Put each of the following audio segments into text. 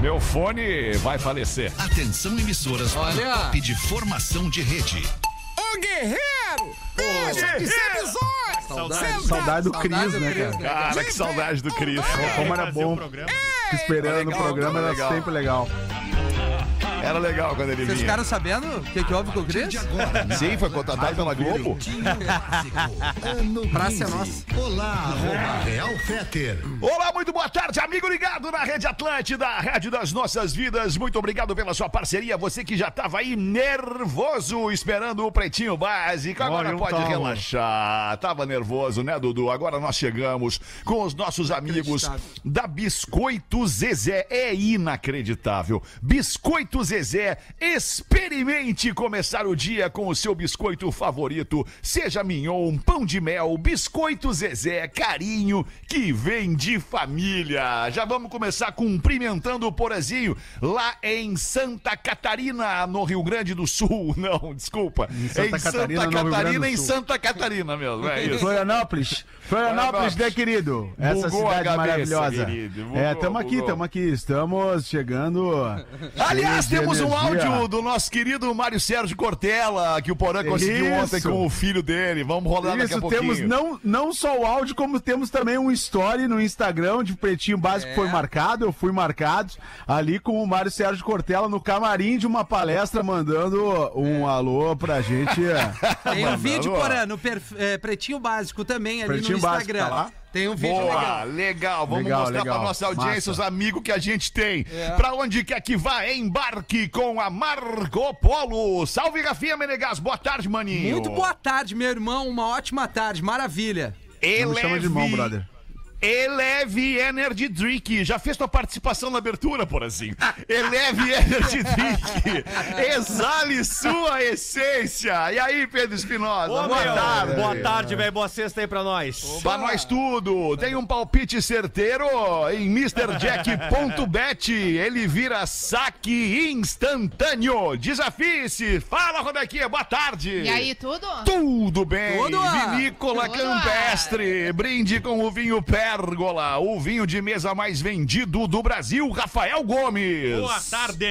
Meu fone vai falecer. Atenção emissoras para Olha. o top de formação de rede. Ô guerreiro! Deixa de! Saudade. Saudade do Cris, né, Cris, cara? né? Cara, que saudade do Cris. Como era o bom. Esperando legal, no programa era legal. sempre legal. Era legal quando ele Vocês vinha. ficaram sabendo o que, que houve com o Cris? Sim, foi contratado pela Globo. Praça é 15. nossa. Olá, arroba Real Feter. Olá, muito boa tarde, amigo ligado na Rede Atlântida, a Rádio das Nossas Vidas. Muito obrigado pela sua parceria. Você que já estava aí nervoso esperando o Pretinho Básico, agora Olha, pode relaxar. Tava nervoso, né, Dudu? Agora nós chegamos com os nossos amigos da Biscoito Zezé. É inacreditável. Biscoito Zezé, experimente começar o dia com o seu biscoito favorito. Seja mignon, pão de mel, biscoito Zezé, carinho que vem de família. Já vamos começar cumprimentando o Porazinho lá em Santa Catarina, no Rio Grande do Sul. Não, desculpa. Em Santa em Catarina, Santa Catarina, em. Santa Catarina mesmo. É isso. Florianópolis. Florianópolis, né, querido? Essa Bugou cidade cabeça, maravilhosa. querido. Bugou, é, tamo aqui, tamo aqui. Estamos chegando. Aliás, cheios temos um energia. áudio do nosso querido Mário Sérgio Cortella, que o Porã conseguiu Isso. ontem com o filho dele. Vamos rolar daqui a Isso, pouquinho. temos não, não só o áudio, como temos também um story no Instagram de Pretinho Básico É. que foi marcado, eu fui marcado, ali com o Mário Sérgio Cortella no camarim de uma palestra, mandando um alô pra gente. Tem um vídeo. Porã, no perf- é, Pretinho Básico também, ali Pretinho no Básico, Instagram. tá lá? Tem um vídeo Boa, legal. legal. Vamos Legal, mostrar legal. pra nossa audiência Massa. os amigos que a gente tem. É. Pra onde quer que vá, embarque com a Marco Polo. Salve, Rafinha Menegas. Boa tarde, maninho. Muito boa tarde, meu irmão. Uma ótima tarde. Maravilha. Não me chama de irmão, brother. Eleve Energy Drink. Já fez tua participação na abertura, Porazinho. Eleve Energy Drink. Exale sua essência. E aí, Pedro Espinosa? Boa meu, tarde. Boa tarde, velho. Boa sexta aí pra nós. Pra nós tudo. Tem um palpite certeiro em MrJack.bet. Ele vira saque instantâneo. Desafie-se. Fala, Rodequinha. Boa tarde. E aí, tudo? Tudo bem. Tudo. Vinícola Tudo. Campestre. Brinde com o vinho Pérgola, o vinho de mesa mais vendido do Brasil, Rafael Gomes. Boa tarde.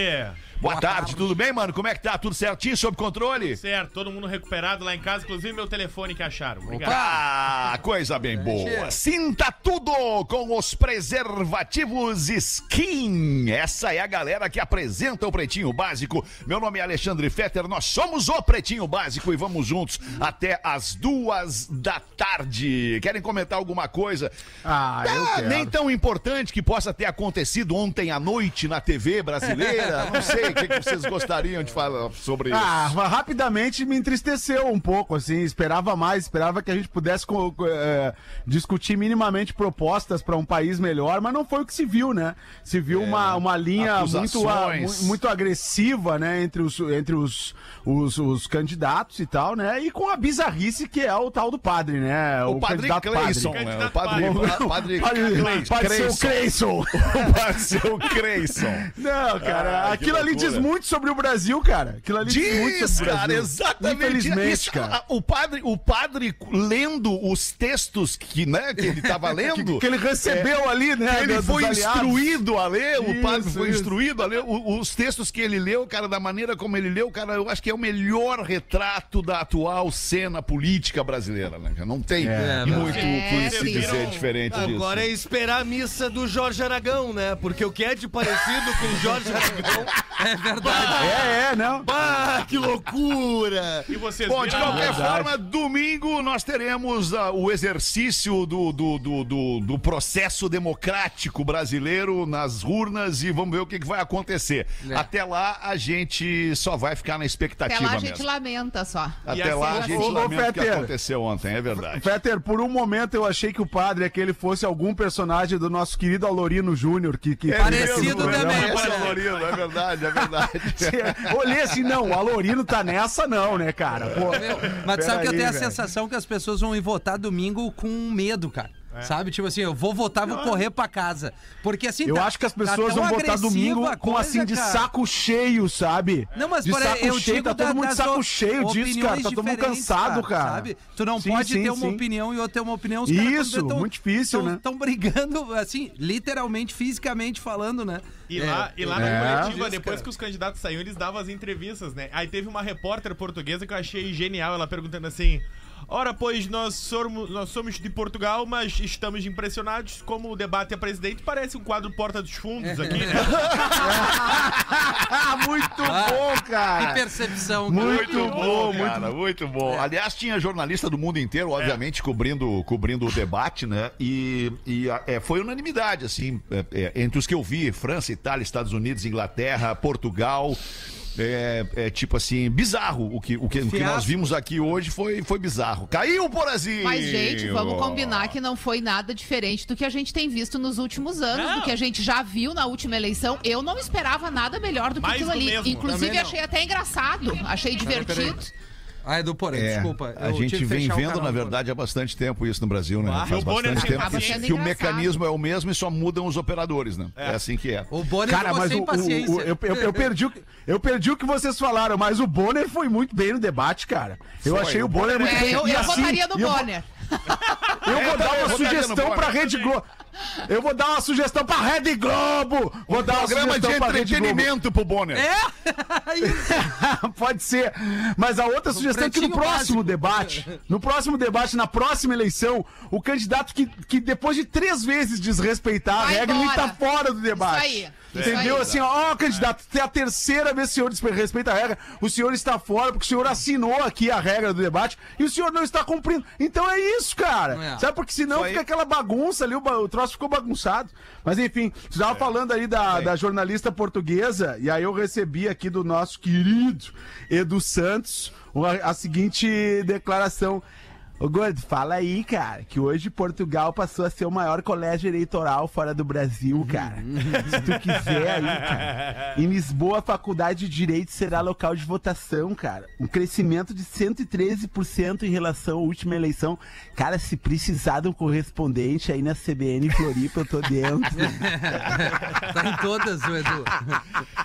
Boa tarde, tudo bem, mano? Como é que tá? Tudo certinho, sob controle? Certo, todo mundo recuperado lá em casa, inclusive meu telefone que acharam. Obrigado. Ah, coisa bem boa. Sinta tudo com os preservativos Skin. Essa é a galera que apresenta o Pretinho Básico. Meu nome é Alexandre Fetter, nós somos o Pretinho Básico e vamos juntos até as duas da tarde. Querem comentar alguma coisa? Ah, eu Ah, quero. nem tão importante que possa ter acontecido ontem à noite na TV brasileira. Não sei o que, que vocês gostariam de falar sobre isso. Ah, mas rapidamente me entristeceu um pouco, assim, esperava mais, esperava que a gente pudesse co- co- eh, discutir minimamente propostas para um país melhor, mas não foi o que se viu, né? Se viu uma, uma linha muito, a- muito agressiva, né, entre, os, entre os, os, os candidatos e tal, né? E com a bizarrice que é o tal do padre, né? o padre candidato Cleison, padre. né? O padre, Candidato padre, Padre, Cleison. padre Creyson. O padre seu Creyson. Não, cara, Ah, aquilo ali diz muito sobre o Brasil, cara. Aquilo ali diz, muito Diz, sobre o cara, Brasil. exatamente. Infelizmente, Isso, cara. O padre, o padre lendo os textos que, né, que ele estava lendo. Que ele recebeu ali, né? Ele dos foi aliados. instruído a ler, o Isso, padre foi isso. instruído a ler o- os textos que ele leu, cara, da maneira como ele leu, cara, eu acho que é o melhor retrato da atual cena política brasileira, né? Não tem É, muito o que É, se dizer diferente disso. Agora é esperar a missa do Jorge Aragão, né? Porque o que é de parecido com o Jorge Aragão. É verdade. É, é, não. Ah, que loucura! E vocês Bom, de qualquer Verdade. forma, domingo nós teremos ah, o exercício do, do, do, do, do processo democrático brasileiro nas urnas e vamos ver o que, que vai acontecer. É. Até lá a gente só vai ficar na expectativa Até lá a gente mesmo. lamenta só. Até E assim, lá a gente ô, lamenta o que aconteceu ontem, é verdade. Peter, por um momento eu achei que o padre é que ele fosse algum personagem do nosso querido Alorino Júnior, que, que Parecido que- também, é parece. o Lorino, é verdade, é verdade. Olhei assim, não, o Alorino tá nessa não, né, cara? Pô, Mas tu sabe que eu tenho a velho. sensação que as pessoas vão ir votar domingo com medo, cara. Sabe? Tipo assim, eu vou votar, vou correr pra casa. Porque assim. Eu tá- acho que as tá pessoas tão vão votar domingo a com coisa, assim de cara. saco cheio, sabe? Não, mas de por saco eu cheio, digo tá todo mundo de saco cheio disso, cara. Tá todo mundo cansado, cara. Sabe? Tu não Sim, pode sim, ter uma sim. opinião e eu ter uma opinião. Os Isso, muito difícil, né? Estão brigando, assim, literalmente, fisicamente falando, né? E É, lá, e lá na É. coletiva, Isso, depois cara. que os candidatos saíram, eles davam as entrevistas, né? Aí teve uma repórter portuguesa que eu achei genial, ela perguntando assim. Ora, pois nós somos, nós somos de Portugal, mas estamos impressionados como o debate é presidente. Parece um quadro Porta dos Fundos aqui, né? muito Ah, bom, Que cara. percepção. cara. Muito bom, cara, muito bom. Aliás, tinha jornalista do mundo inteiro, obviamente, cobrindo, cobrindo o debate, né? E, e, a- é, foi unanimidade, assim, é, é, entre os que eu vi, França, Itália, Estados Unidos, Inglaterra, Portugal. É, é tipo assim, bizarro. O que, o que, o que nós vimos aqui hoje foi, foi bizarro. Caiu, Porazinho! Mas, gente, vamos combinar que não foi nada diferente do que a gente tem visto nos últimos anos, Não. do que a gente já viu na última eleição. Eu não esperava nada melhor do que Mais aquilo do ali. mesmo. Inclusive, achei até engraçado, achei divertido. Ah, é do Porã, É, desculpa. a gente vem vendo, na verdade, há bastante tempo isso no Brasil, né? Ah, Faz o Bonner bastante tempo que, que o mecanismo é o mesmo e só mudam os operadores, né? É, assim que é. O Bonner Cara, mas sem o, o- paciência. o- eu, eu- eu perdi o, que- eu perdi o que vocês falaram, mas o Bonner foi muito bem no debate, cara. Eu Foi, achei o o Bonner muito É, bem. eu, E eu assim, votaria no Bonner. Eu vou dar também uma sugestão pra Rede Globo. Eu vou dar uma sugestão pra Rede Globo. Vou dar uma Programa de sugestão pra Rede Globo. entretenimento pro Bonner. É? Pode ser. Mas a outra sugestão é que no próximo básico. debate, no próximo debate, na próxima eleição, o candidato que, que depois de três vezes desrespeitar a regra, ele tá fora do debate. Isso aí. Entendeu? Isso Assim, ó, candidato, é a terceira vez que o senhor desrespeita a regra, o senhor está fora porque o senhor assinou aqui a regra do debate e o senhor não está cumprindo. Então é isso, cara. É. Sabe? Porque senão Foi. fica aquela bagunça ali, o, o troço ficou bagunçado. Mas enfim, você estava falando aí da, da jornalista portuguesa, e aí eu recebi aqui do nosso querido Edu Santos uma- a seguinte declaração. Ô Gordo, fala aí, cara, que hoje Portugal passou a ser o maior colégio eleitoral fora do Brasil, cara. Se tu quiser aí, cara. Em Lisboa, a faculdade de Direito será local de votação, cara. Um crescimento de 113% em relação à última eleição. Cara, se precisar de um correspondente aí na CBN Floripa, eu tô dentro. Tá em todas, o Edu.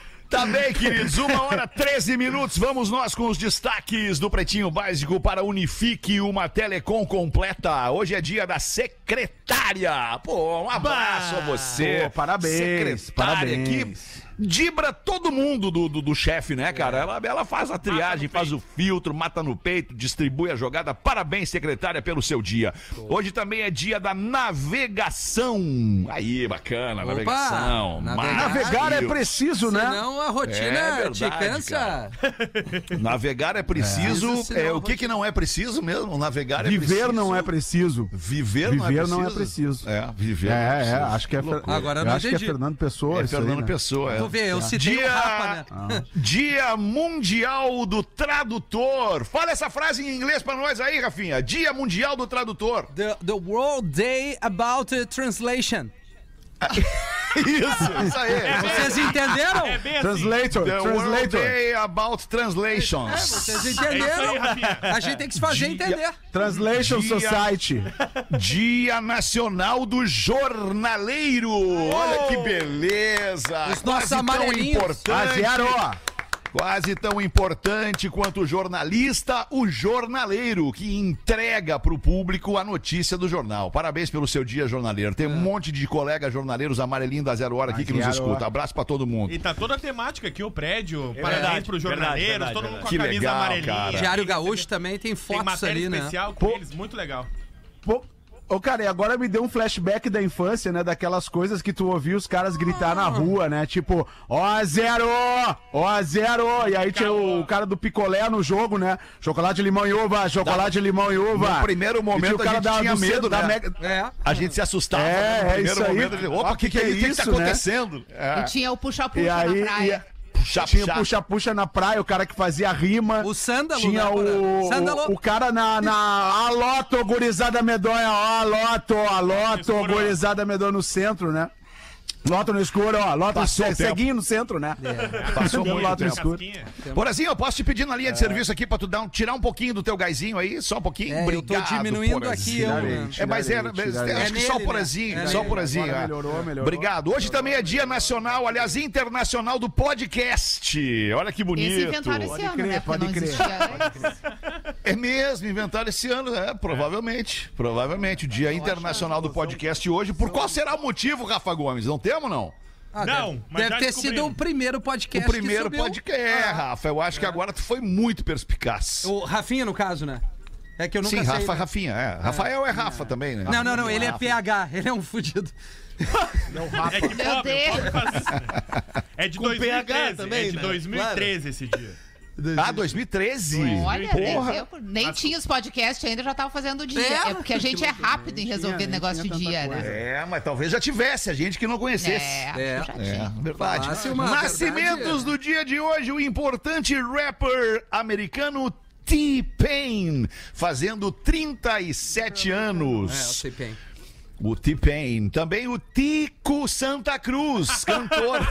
Tá bem, queridos. Uma hora 13 minutos. Vamos nós com os destaques do Pretinho Básico para Unifique, uma telecom completa. Hoje é dia da secretária. Pô, um abraço a você. Pô, parabéns, Secretária parabéns. que dibra todo mundo do, do, do chefe, né, cara? Ela, ela faz a triagem, faz o filtro, mata no peito, distribui a jogada. Parabéns, secretária, pelo seu dia. Hoje também é dia da navegação. Aí, bacana, Opa, navegação. navegar. Navegar é preciso, né? Senão a rotina É te verdade, cansa. Navegar é preciso. Senão É, o que, que não é preciso mesmo? Navegar é Viver preciso. não é preciso. Viver, Viver não, não é é preciso. É, viver não É, é, preciso. acho que é. Agora eu não acho que é. Fernando Pessoa. É isso aí, Fernando né? Pessoa, é. Vê, eu citei o Dia, Rapa, né? Dia Mundial do Tradutor. Fala essa frase em inglês pra nós aí, Rafinha. Dia Mundial do Tradutor. The, the World Day About uh, Translation. Isso, isso aí. Vocês entenderam? É bem assim. Translator, The World translator. Day About Translations. Vocês É isso aí, entenderam? Rafinha. A gente tem que se fazer Dia- entender. Translation Dia- Society. Dia Nacional do Jornaleiro. Olha que beleza. Os nossos amarelinhos. importante. Quase tão importante quanto o jornalista, o jornaleiro, que entrega para o público a notícia do jornal. Parabéns pelo seu dia, jornaleiro. Tem um monte de colegas jornaleiros amarelinhos da Zero Hora aqui que nos escuta. Hora. Abraço para todo mundo. E tá toda a temática aqui, o prédio. Parabéns verdade, pros verdade, jornaleiros, verdade, todo mundo com a Que camisa legal, amarelinha. cara. Diário Gaúcho também tem Tem fotos matéria ali, né? especial com Pô. eles, muito legal. Pô, Ô, cara, e agora me deu um flashback da infância, né? Daquelas coisas que tu ouvia os caras gritar na rua, né? Tipo, ó zero! Ó zero! E aí tinha o cara do picolé no jogo, né? Chocolate, limão e uva, chocolate, limão e uva. No primeiro momento o a cara gente da- tinha do medo, da né? Mega- É. A gente se assustava É, né? no é primeiro isso aí. momento. a gente, Opa, o que, que, é que isso? O que, que tá isso, né? acontecendo? É. E tinha o puxa-puxa aí, na praia. e- Puxa, tinha o puxa. puxa-puxa na praia, o cara que fazia rima. O sândalo, Tinha né, o, Sândalo. o, o cara na, na Aloto, gurizada medonha, ó, Aloto, Aloto, gurizada medonha no centro, né? Lota no escuro, ó. Lota Passou ceguinho no centro, né? Passou muito Lota no escuro. Porazinho, eu posso te pedir na linha de serviço aqui pra tu dar um- tirar um pouquinho do teu gásinho aí? Só um pouquinho? É, eu tô Obrigado, diminuindo Porazinho. aqui, eu, né? É, mas era, Tirarei, mas tirarei. acho que É só o Porazinho, né? É só o. Porazinho. Agora é. melhorou, melhorou. Obrigado. Hoje também é dia nacional, aliás, internacional do podcast. Olha que bonito. Esse inventaram esse Pode ano, crer, né? Pode crer. É mesmo, inventaram esse ano, é, provavelmente. Provavelmente, o Dia Internacional do Podcast hoje. Por qual será o motivo, Rafa Gomes? Não temos, não? Ah, Não, deve, mas deve ter sido o primeiro O podcast que primeiro subiu. podcast. É, Rafa, eu acho que agora tu foi muito perspicaz. O Rafinha, no caso, né? É que eu nunca Sim, sei. Rafa, né? Rafinha, é. Rafael é Rafa também, né? Não, não, não, ele é Rafa. PH, ele é um fudido. É que Meu pobre, Deus. pobre faz né? É de Com 2013, PH também, é de né? 2013 esse dia. Ah, 2013. Olha, Porra. nem, tempo, nem tinha os podcasts ainda, já tava fazendo dia. É, É, porque a gente é rápido em resolver nem negócio tinha de dia, coisa. né? É, mas talvez já tivesse, a gente que não conhecesse. É, É. É, tinha. verdade. Nascimentos verdade, do dia de hoje, o importante rapper americano T-Pain, fazendo 37 É, eu anos. O T-Pain. Também o Tico Santa Cruz, cantor.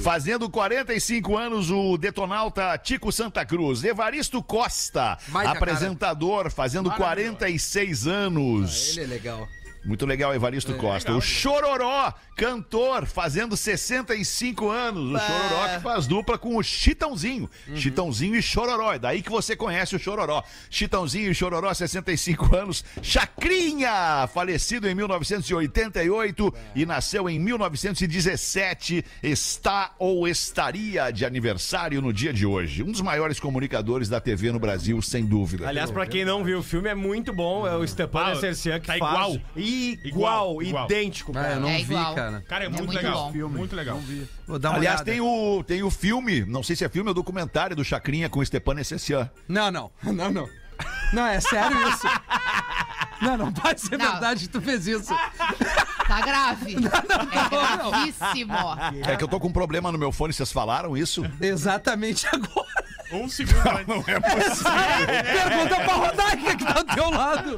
Fazendo 45 anos, o detonauta Tico Santa Cruz. Evaristo Costa, Baita apresentador, fazendo 46 anos. Ele é legal. Muito legal, Evaristo Costa. O Chororó, cantor, fazendo 65 anos. O Chororó que faz dupla com o Chitãozinho. Chitãozinho e Chororó. É daí que você conhece o Chororó. Chitãozinho e Chororó, 65 anos. Chacrinha, falecido em 1988 e nasceu em 1917. Está ou estaria de aniversário no dia de hoje. Um dos maiores comunicadores da TV no Brasil, sem dúvida. Aliás, pra quem não viu o filme, é muito bom. É o Stepan Ah, que tá faz. igual. Igual, Igual. idêntico, Ah, cara. eu não É vi, igual. cara. Cara, é, É muito, muito legal. bom. Muito legal. Vou dar uma Aliás, olhada. tem o, tem o filme, não sei se é filme ou documentário do Chacrinha com o Stepan Esessian. Não, não. Não, não. Não, é sério isso. Não, não pode ser Não. verdade que tu fez isso. Tá grave. é não. gravíssimo. É que eu tô com um problema no meu fone, vocês falaram isso? Exatamente agora. Um segundo antes. Não é possível. Pergunta pra Rodaica que tá do teu lado.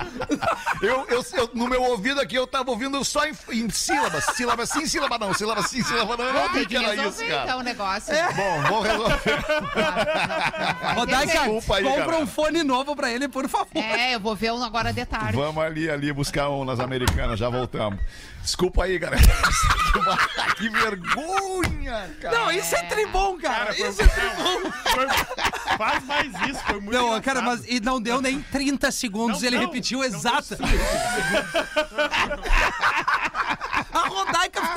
Eu, eu, eu- no meu ouvido aqui, eu tava ouvindo só em, em sílabas. Sílaba sim, sílaba não. Sílaba sim, sílaba não. Eu não vi Tem que era isso, cara. então o negócio. Bom, vou resolver. Rodaica, Desculpa aí, compra cara. um fone novo pra ele, por favor. É, eu vou ver um agora de tarde. Vamos ali, ali, buscar um nas americanas, já voltamos. Desculpa aí, galera. que vergonha, cara. Não, isso é tribom, cara. Cara, foi, isso é tribom. foi- faz mais isso, foi muito Não, engraçado. cara, mas e não deu nem 30 segundos, Não, ele não, repetiu não exata.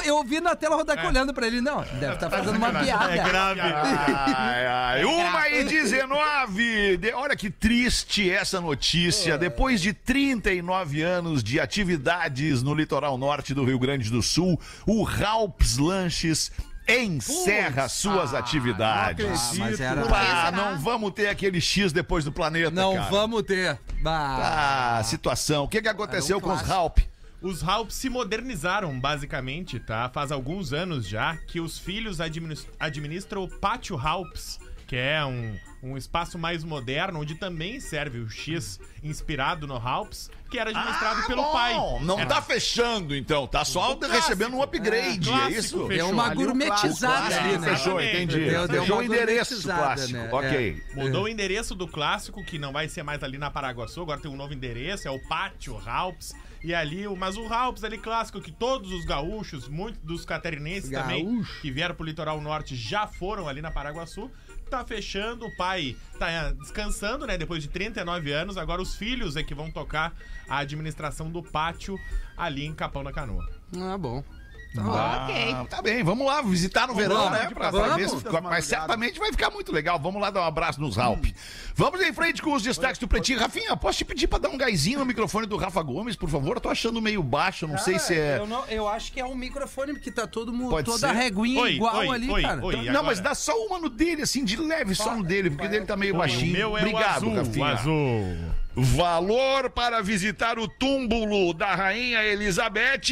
eu ouvi na tela a Rodaica olhando pra ele. Não, deve estar fazendo uma piada. É grave. Ai, ai. Uma e 19. De- Olha que triste essa notícia. Depois de 39 anos de atividades no litoral norte do Rio Grande do Sul, o Ralps Lanches encerra suas atividades. Ah, mas era... Por que Ah, será? não vamos ter aquele X depois do planeta, Não cara. vamos ter. Bah. Ah, situação. O que, que aconteceu Era um com os clássico. Os Ralphs se modernizaram, basicamente, tá? Faz alguns anos já que os filhos administ- administram o Pátio Ralphs, que é um, um espaço mais moderno, onde também serve o X inspirado no Ralphs, que era administrado Ah, pelo bom. pai. Não Era- tá fechando, então. Tá só clássico. recebendo um upgrade, é, clássico isso? fechou. É uma gourmetizada ali, né? fechou, entendi. Deu- deu fechou uma o endereço clássico. né? Ok. Mudou o endereço do clássico, que não vai ser mais ali na Paraguaçu, agora tem um novo endereço, é o Pátio Ralphs. E ali, o- mas o Ralphs ali clássico, que todos os gaúchos, muitos dos catarinenses também, Gaúcho. que vieram pro litoral norte, já foram ali na Paraguaçu. Tá fechando, o pai tá eh, descansando, né? Depois de 39 anos, agora os filhos é que vão tocar a administração do pátio ali em Capão da Canoa. Ah, bom. Ok. Ah, tá bem, vamos lá visitar no verão, lá, né? Pra, pra vamos. ver se, mas certamente vai ficar muito legal. Vamos lá dar um abraço nos Ralp. Vamos em frente com os destaques do Pretinho. Rafinha, posso te pedir pra dar um gásinho no microfone do Rafa Gomes, por favor? Eu tô achando meio baixo, não sei se é. Eu, não- eu acho que é um microfone, porque tá todo mundo, Pode toda a ser? reguinha Oi, igual oi, ali, oi, cara. oi. Não, agora? mas dá só uma no dele, assim, de leve, só no dele, porque o dele tá meio O baixinho. meu é Obrigado, o azul, Rafinha. o azul. Valor para visitar o túmulo da Rainha Elizabeth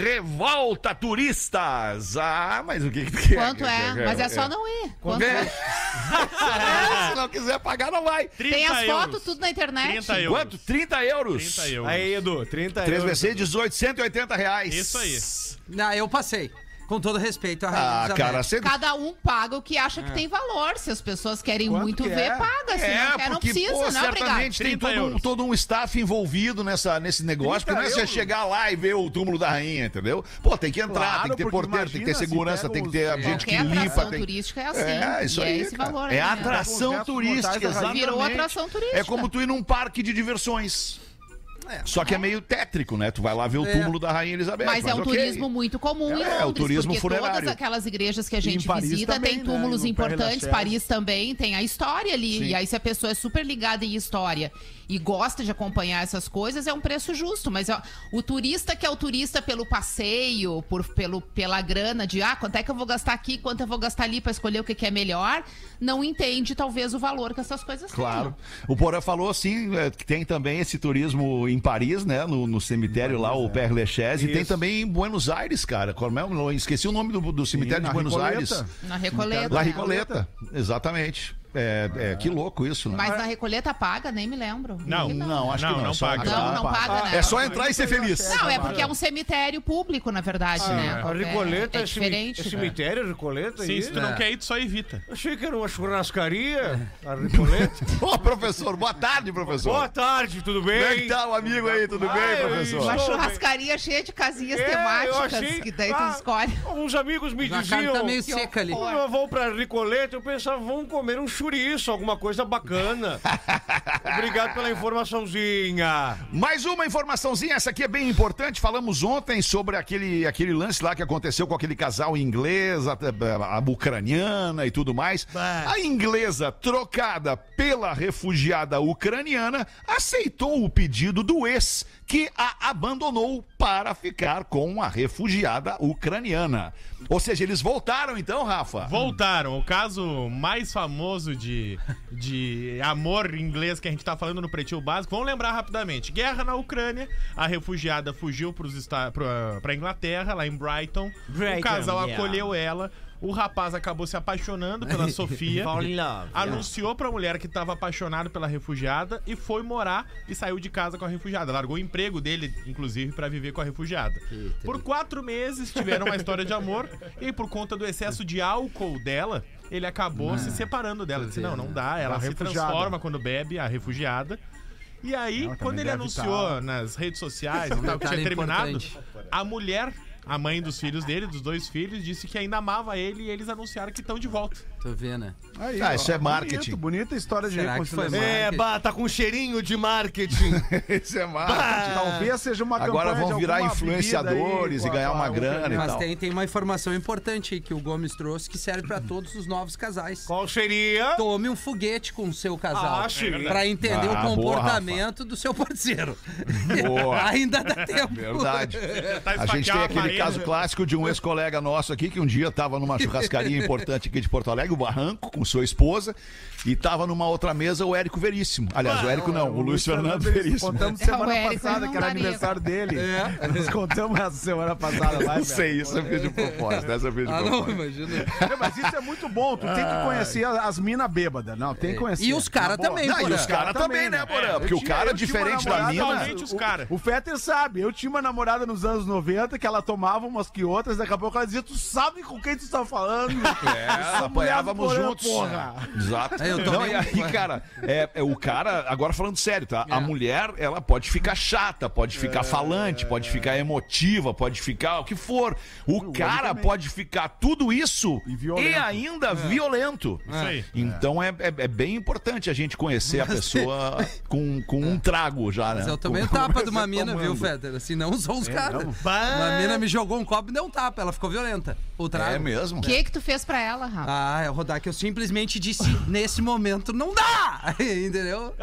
revolta turistas. Ah, mas o que, que? Quanto é? Mas é só não ir. Quanto é? É, se não quiser pagar, não vai. 30 Tem as euros. fotos tudo na internet. 30 euros. Quanto? 30 euros. 30 euros. Aí, Edu, 30 3 euros. vezes 18, 180 reais. Isso aí. Não, eu passei. Com todo respeito à Rainha Ah, cara, você... Cada um paga o que acha que tem valor. Se as pessoas querem Quanto muito que ver, é? paga. Se É, não quer, não porque, precisa, pô, não, obrigado. certamente tem 30 todo um, todo um staff envolvido nessa, nesse negócio, 30 porque não é você chegar lá e ver o túmulo da rainha, entendeu? Pô, tem que entrar, Claro, tem que ter porteiro, tem que ter segurança, tem que os- ter gente que Qualquer limpa. atração Tem... turística é assim. É, isso e aí. é é né? atração turística, exatamente. Virou atração turística. É como tu ir num parque de diversões. Só que é meio tétrico, né? Tu vai lá ver o túmulo da Rainha Elizabeth. Mas é um ok. turismo muito comum em É, Londres, é o turismo porque funerário. todas aquelas igrejas que a gente Paris visita também, tem né? túmulos No Père importantes, Lachaise. Paris também tem a história ali. Sim. E aí se a pessoa é super ligada em história e gosta de acompanhar essas coisas, é um preço justo. Mas ó, o turista que é o turista pelo passeio, por, pelo, pela grana de ah, quanto é que eu vou gastar aqui, quanto eu vou gastar ali pra escolher o que, que é melhor, não entende talvez o valor que essas coisas Claro. O Porã falou assim, é, que tem também esse turismo em Paris, né? No, no cemitério lá, o Père Lachaise. E tem também em Buenos Aires, cara. Como é? Esqueci o nome do, do cemitério na de Buenos Recoleta. Aires. têm. Na Recoleta. La né? Recoleta, exatamente. É, é, que louco isso, né? Mas na Recoleta paga, nem me lembro. Não. Que Não, acho que Não, não. não só paga. Não, não paga, né? É só entrar e ser feliz. Não, é porque é um cemitério público, na verdade, né? A Recoleta é, é, diferente. é cemitério, Recoleta? Sim, aí? se tu não quer ir, tu só evita. Achei que era uma churrascaria, a Recoleta. Ô, professor, boa tarde, professor. Boa tarde, tudo Como é que bem? tá o amigo aí? Tudo Ah, bem, professor? Uma churrascaria cheia de casinhas É, temáticas, achei- que daí Ah, tu escolhe. Uns amigos me A carne diziam... tá meio seca ali. Quando eu vou pra Recoleta, eu pensava, vamos comer um chouriço, alguma coisa bacana. Obrigado pela informaçãozinha. Mais uma informaçãozinha, essa aqui é bem importante. Falamos ontem sobre aquele, aquele lance lá que aconteceu com aquele casal inglês, a, a- a ucraniana e tudo mais. A inglesa, trocada pela refugiada ucraniana, aceitou o pedido do ex, que a abandonou para ficar com a refugiada ucraniana. Ou seja, eles voltaram então, Rafa? Voltaram. O caso mais famoso de, de amor inglês que a gente tá falando no Pretinho Básico. Vamos lembrar rapidamente. Guerra na Ucrânia. A refugiada fugiu esta- pra, pra Inglaterra, lá em Brighton. o Brighton, casal yeah. acolheu ela. O rapaz acabou se apaixonando pela Sofia. Fall in love. Anunciou pra mulher que estava apaixonado pela refugiada e foi morar e saiu de casa com a refugiada. Largou o emprego dele, inclusive, pra viver com a refugiada. Por quatro meses tiveram uma história de amor e por conta do excesso de álcool dela, ele acabou se separando dela. Disse: não, não dá. Ela se refugiada. transforma quando bebe, a refugiada. E aí, quando ele anunciou tá- nas redes sociais e tal, que tinha terminado, importante. a mulher, a mãe dos filhos dele, dos dois filhos, disse que ainda amava ele e eles anunciaram que estão de volta. Tu vê, né? Aí, Ah, ó, isso é marketing. Bonito, bonita história de Será que foi reconciliação. É, marketing? bah, tá com cheirinho de marketing. Esse é marketing. Talvez seja uma Agora campanha vão de virar alguma influenciadores bebida aí, e ganhar com a- uma com a grana e. Mas tal. tem, tem uma informação importante aí que o Gomes trouxe que serve pra todos os novos casais. Qual seria? Tome um foguete com o seu casal. Ah, sim. pra entender Ah, o boa, comportamento do seu parceiro. Boa. Ainda dá tempo. Verdade. Tá A gente esfaquear tem a aquele parede. caso clássico de um ex-colega nosso aqui que um dia estava numa churrascaria importante aqui de Porto Alegre, o Barranco, com sua esposa, e estava numa outra mesa o Érico Veríssimo. Aliás, o Érico não, o Luiz Fernando Veríssimo. Contamos É, o semana passada que era daria. aniversário dele. Nós contamos essa semana passada lá. Não sei, isso eu fiz de propósito, essa eu fiz de Ah, não, propósito. imagina. É, Mas isso é muito bom. Tu tem que conhecer as minas bêbadas. Não, tem que conhecer. E os caras boa. também, Não, e os caras também, né, Porã? Porque o cara, uma diferente da mina... Os caras. O Fetter sabe, eu tinha uma namorada nos anos 90 que ela tomava umas que outras, daqui a pouco ela dizia, tu sabe com quem tu tá falando? É, apanhávamos Porã, juntos. porra. Exato. É, eu Não, e aí, cara, é, é o cara, agora falando sério, tá? É. A mulher, ela pode ficar chata, pode ficar falante, pode ficar emotiva, pode ficar o que for. O, cara pode ficar tudo isso E e, ainda violento. Isso aí. Então é, é, é bem importante a gente conhecer a pessoa com, com um trago já, né? Mas eu tomei um Com- tapa de uma mina, viu, tomando. Fetter? Assim, não são os caras. Uma mina me jogou um copo e deu um tapa, ela ficou violenta. o trago. É mesmo? O que que tu fez pra ela, Rafa? Ah, é o Rodar que eu simplesmente disse, nesse momento não dá! Entendeu?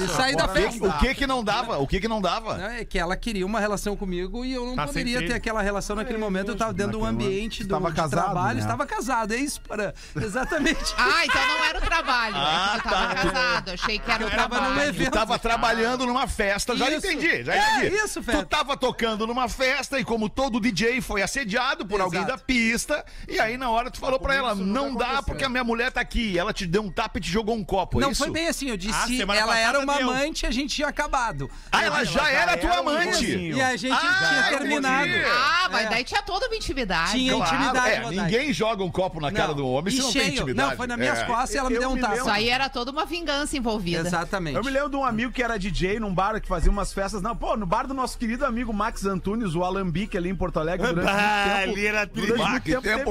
e saí da O que, festa. o que que não dava? O que que não dava? Não, É que ela queria uma relação comigo e eu não Tá poderia ter aquela relação naquele momento. Eu tava dentro do naquele ambiente do Estava de casado, trabalho, né? estava casado. É isso, para. Exatamente. Ah, então não era o trabalho. Ah, é tu tava tá. casado. Achei que era o Eu tava num trabalho. evento. Tu tava trabalhando numa festa, já Isso. entendi, já É, entendi. isso, Feta. Tu tava tocando numa festa e como todo DJ foi assediado por alguém Exato. da pista, e aí na hora tu falou pra ela, isso não dá aconteceu. porque a minha mulher tá aqui. Ela te deu um tapa e te jogou um copo, é Não isso? foi bem assim, eu Ah, disse semana ela era uma deu. amante, a gente tinha acabado. Ah, ela já era tua amante. amorzinho. E a gente Ah, tinha terminado. entendi. Ah, mas É. daí tinha toda uma intimidade. Tinha Claro, intimidade, é, ninguém joga um copo na cara Não, do homem se não tem intimidade. Não, foi nas minhas É. costas e ela me Eu deu um tapa. Isso aí era toda uma vingança envolvida. Exatamente. Eu me lembro de um amigo que era DJ num bar que fazia umas festas. Não, pô, no bar do nosso querido amigo Max Antunes, o Alambique ali em Porto Alegre. Durante Bah, muito tempo, ali era durante Ah, muito que tempo teve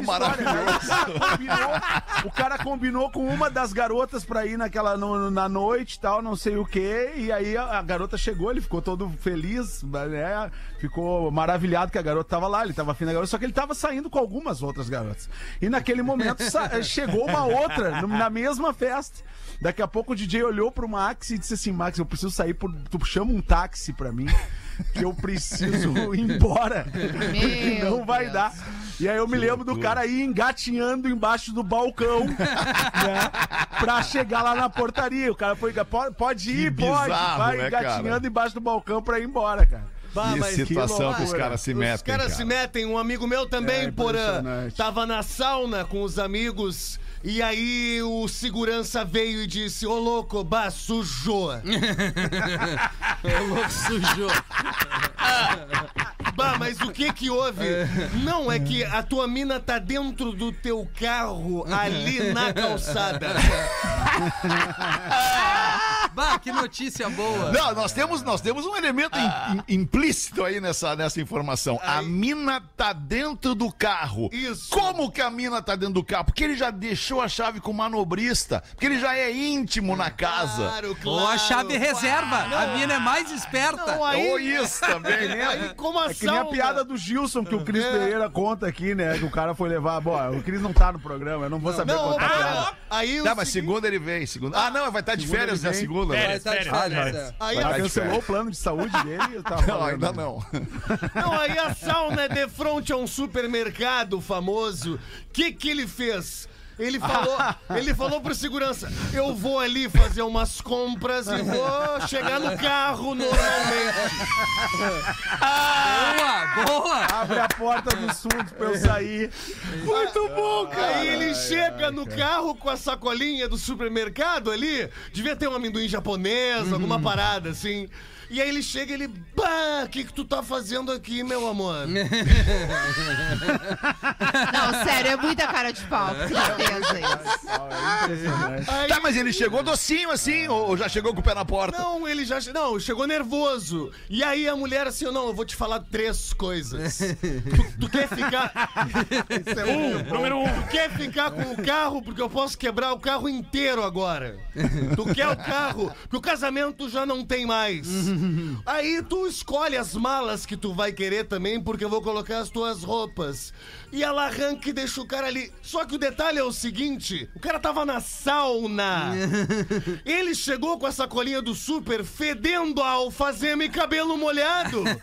história? O cara combinou- O cara combinou com uma das garotas pra ir naquela no- na noite e tal, não sei o quê. E aí a, a garota chegou, ele ficou todo feliz, né? Ficou maravilhado que a garota tava lá, ele tava afim da garota, só que ele tava saindo com algumas outras garotas. E naquele momento chegou uma outra na mesma festa. Daqui a pouco o DJ olhou pro Max e disse assim: Max, eu preciso sair por. Tu chama um táxi pra mim, que eu preciso ir embora. porque Meu não vai Deus. dar. E aí eu me lembro do cara aí engatinhando embaixo do balcão, né? Pra chegar lá na portaria. O cara foi, pode, pode ir, Que pode. bizarro, vai né, engatinhando cara? embaixo do balcão pra ir embora, cara. Bah, Que situação que, os loucura. caras se Os metem, caras cara. se metem, um amigo meu também, É Porã, tava na sauna com os amigos. E aí o segurança veio e disse: Ô louco, bah, sujou. Sujou. bah, mas o que que houve? Não, é que a tua mina tá dentro do teu carro, ali na calçada. Bah, que notícia boa. Não, nós temos, nós temos um elemento im- im- implícito aí nessa, nessa informação. A mina tá dentro do carro. Isso. Como que a mina tá dentro do carro? Porque ele já deixou a chave com o manobrista. Porque ele já é íntimo na casa. Claro, claro. Ou a chave reserva. A mina é mais esperta. Não, aí, Ou isso também, né? aí como a É que nem a piada do Gilson que o Cris É. Pereira conta aqui, né? Que o cara foi levar. Bom, o Cris não tá no programa, eu não vou saber Não, contar ah, piada. aí o Tá, mas seguinte- segunda ele vem. Segunda... Ah, não, vai estar de Segunda férias ele na segunda. Vai né? estar de Férias, férias, férias. é. Aí Vai a de cancelou férias. o plano de saúde dele e tava Não, falando, ainda né? não. Não, aí a sauna é de frente a um supermercado famoso. O que que ele fez? Ele falou, ele falou pro segurança: Eu vou ali fazer umas compras e vou chegar no carro normalmente. Boa, boa. Abre a porta dos fundos pra eu sair. Muito bom, cara. Aí ele chega no carro com a sacolinha do supermercado ali. Devia ter um amendoim japonês, alguma parada assim. E aí ele chega e ele. Bah, o que, que tu tá fazendo aqui, meu amor? Não, sério, é muita cara de pau. Que certeza isso. Aí, Tá, mas ele chegou docinho assim, ou ou já chegou com o pé na porta? Não, ele já. Não, chegou nervoso. E aí a mulher assim, não, eu vou te falar três coisas. Tu, tu quer ficar. Um, número um. Tu quer ficar com o carro porque eu posso quebrar o carro inteiro agora. Tu quer o carro porque o casamento já não tem mais. Aí tu escolhe as malas que tu vai querer também porque eu vou colocar as tuas roupas. E ela arranca e deixa o cara ali. Só que o detalhe é o seguinte: o cara tava na sauna. Ele chegou com a sacolinha do super fedendo a alfazema e cabelo molhado.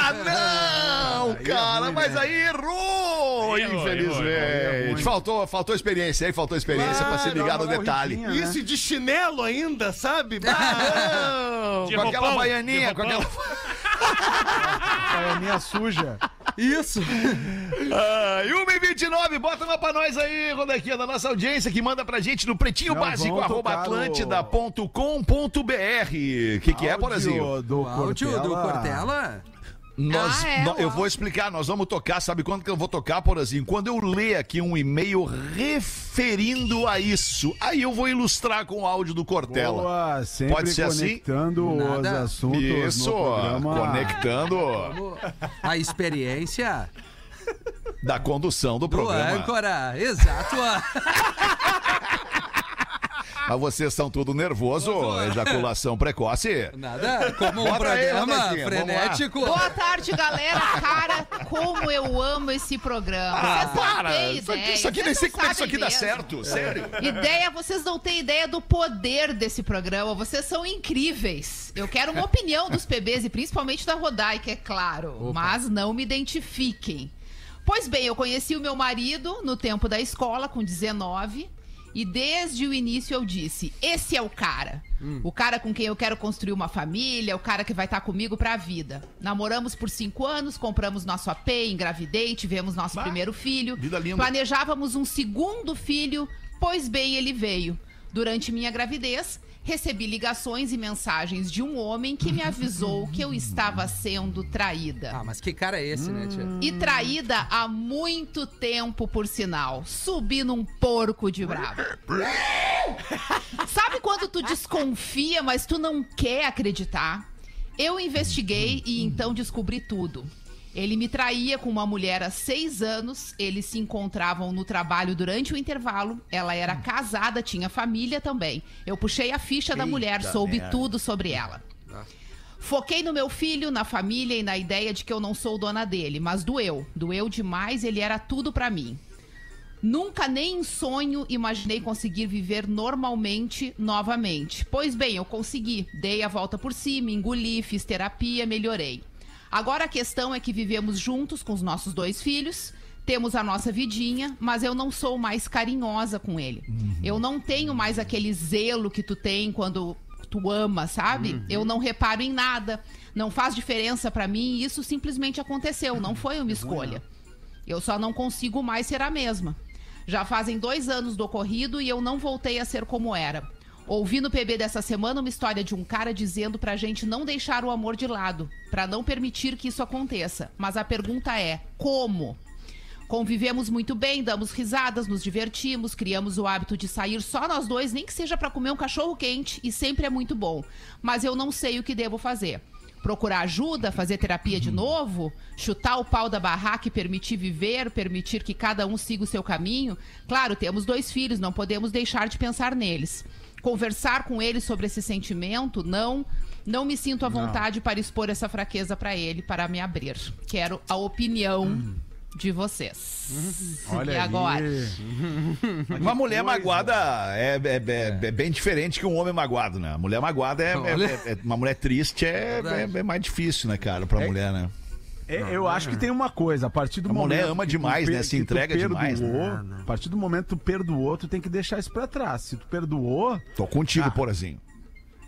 Ah, não, cara, mas aí errou, Errou, infelizmente. faltou, faltou experiência aí, faltou experiência pra se Claro, ligar no detalhe. né? Isso de chinelo ainda, sabe? Bah, De com aquela roupão, baianinha, de com roupão. aquela. A minha suja. Isso. Ah, e 1h29, bota uma pra nós aí, Rodaquinha, da nossa audiência, que manda pra gente no pretinho Não, básico, arroba atlântida.com.br. O que, que é, Porazinho? Do O áudio do Cortella. Nós, Ah, é, nó- eu vou explicar, nós vamos tocar, sabe quando que eu vou tocar, Porazinho? Quando eu ler aqui um e-mail referindo a isso. Aí eu vou ilustrar com o áudio do Cortella. Boa, sempre Pode ser assim? conectando os Nada. assuntos Isso, no programa. conectando A experiência da condução do do programa. âncora. Exato. Mas vocês são tudo nervoso, ejaculação precoce. Nada, como um aí, programa lá. frenético. Boa tarde, galera. Cara, como eu amo esse programa. Ah, Vocês para! Isso aqui, ideia, isso aqui nem sei não como é que isso aqui sabem dá mesmo. certo, sério. Ideia, vocês não têm ideia do poder desse programa. Vocês são incríveis. Eu quero uma opinião dos PBs e principalmente da Rodaica, é claro. Mas não me identifiquem. Pois bem, eu conheci o meu marido no tempo da escola, com 19. E desde o início eu disse: esse é o cara. O cara com quem eu quero construir uma família, o cara que vai estar comigo pra vida. Namoramos por cinco anos, compramos nosso AP, engravidei, tivemos nosso Bah, primeiro filho. vida linda. Planejávamos um segundo filho, pois bem, ele veio. Durante minha gravidez, recebi ligações e mensagens de um homem que me avisou que eu estava sendo traída. Ah, mas que cara é esse, né, tia? E traída há muito tempo, por sinal. Subi num porco de bravo. Sabe quando tu desconfia, mas tu não quer acreditar? Eu investiguei e então descobri tudo. Ele me traía com uma mulher há seis anos. Eles se encontravam no trabalho durante o intervalo. Ela era casada, tinha família também. Eu puxei a ficha da mulher, soube tudo sobre ela. Foquei no meu filho, na família e na ideia de que eu não sou dona dele, mas doeu. Doeu demais, ele era tudo pra mim. Nunca nem em sonho imaginei conseguir viver normalmente novamente. Pois bem, eu consegui. Dei a volta por cima, engoli, fiz terapia, melhorei. Agora a questão é que vivemos juntos com os nossos dois filhos, temos a nossa vidinha, mas eu não sou mais carinhosa com ele. Eu não tenho mais aquele zelo que tu tem quando tu ama, sabe? Eu não reparo em nada, não faz diferença pra mim e isso simplesmente aconteceu, não foi uma escolha. Eu só não consigo mais ser a mesma. Já fazem dois anos do ocorrido e eu não voltei a ser como era. Ouvi no PB dessa semana uma história de um cara dizendo pra gente não deixar o amor de lado, pra não permitir que isso aconteça. Mas a pergunta é: como? Convivemos muito bem, damos risadas, nos divertimos, criamos o hábito de sair só nós dois, nem que seja pra comer um cachorro quente, e sempre é muito bom. Mas eu não sei o que devo fazer. Procurar ajuda, fazer terapia de novo, chutar o pau da barraca e permitir viver, permitir que cada um siga o seu caminho. Claro, temos dois filhos, não podemos deixar de pensar neles. Conversar com ele sobre esse sentimento, não, não me sinto à vontade para expor essa fraqueza para ele, para me abrir. Quero a opinião de vocês. Olha e aí. agora? Uma mulher magoada é, é- é- é bem diferente que um homem magoado, né? A mulher magoada é, é- é- é- uma mulher triste é, é- é mais difícil, né, cara, pra mulher, né? É, eu acho que tem uma coisa, a partir do A momento. mulher ama demais, per- né? Se entrega demais, né? perdoou, A partir do momento que tu perdoou, tu tem que deixar isso pra trás. Se tu perdoou, Tô contigo, Ah. porazinho.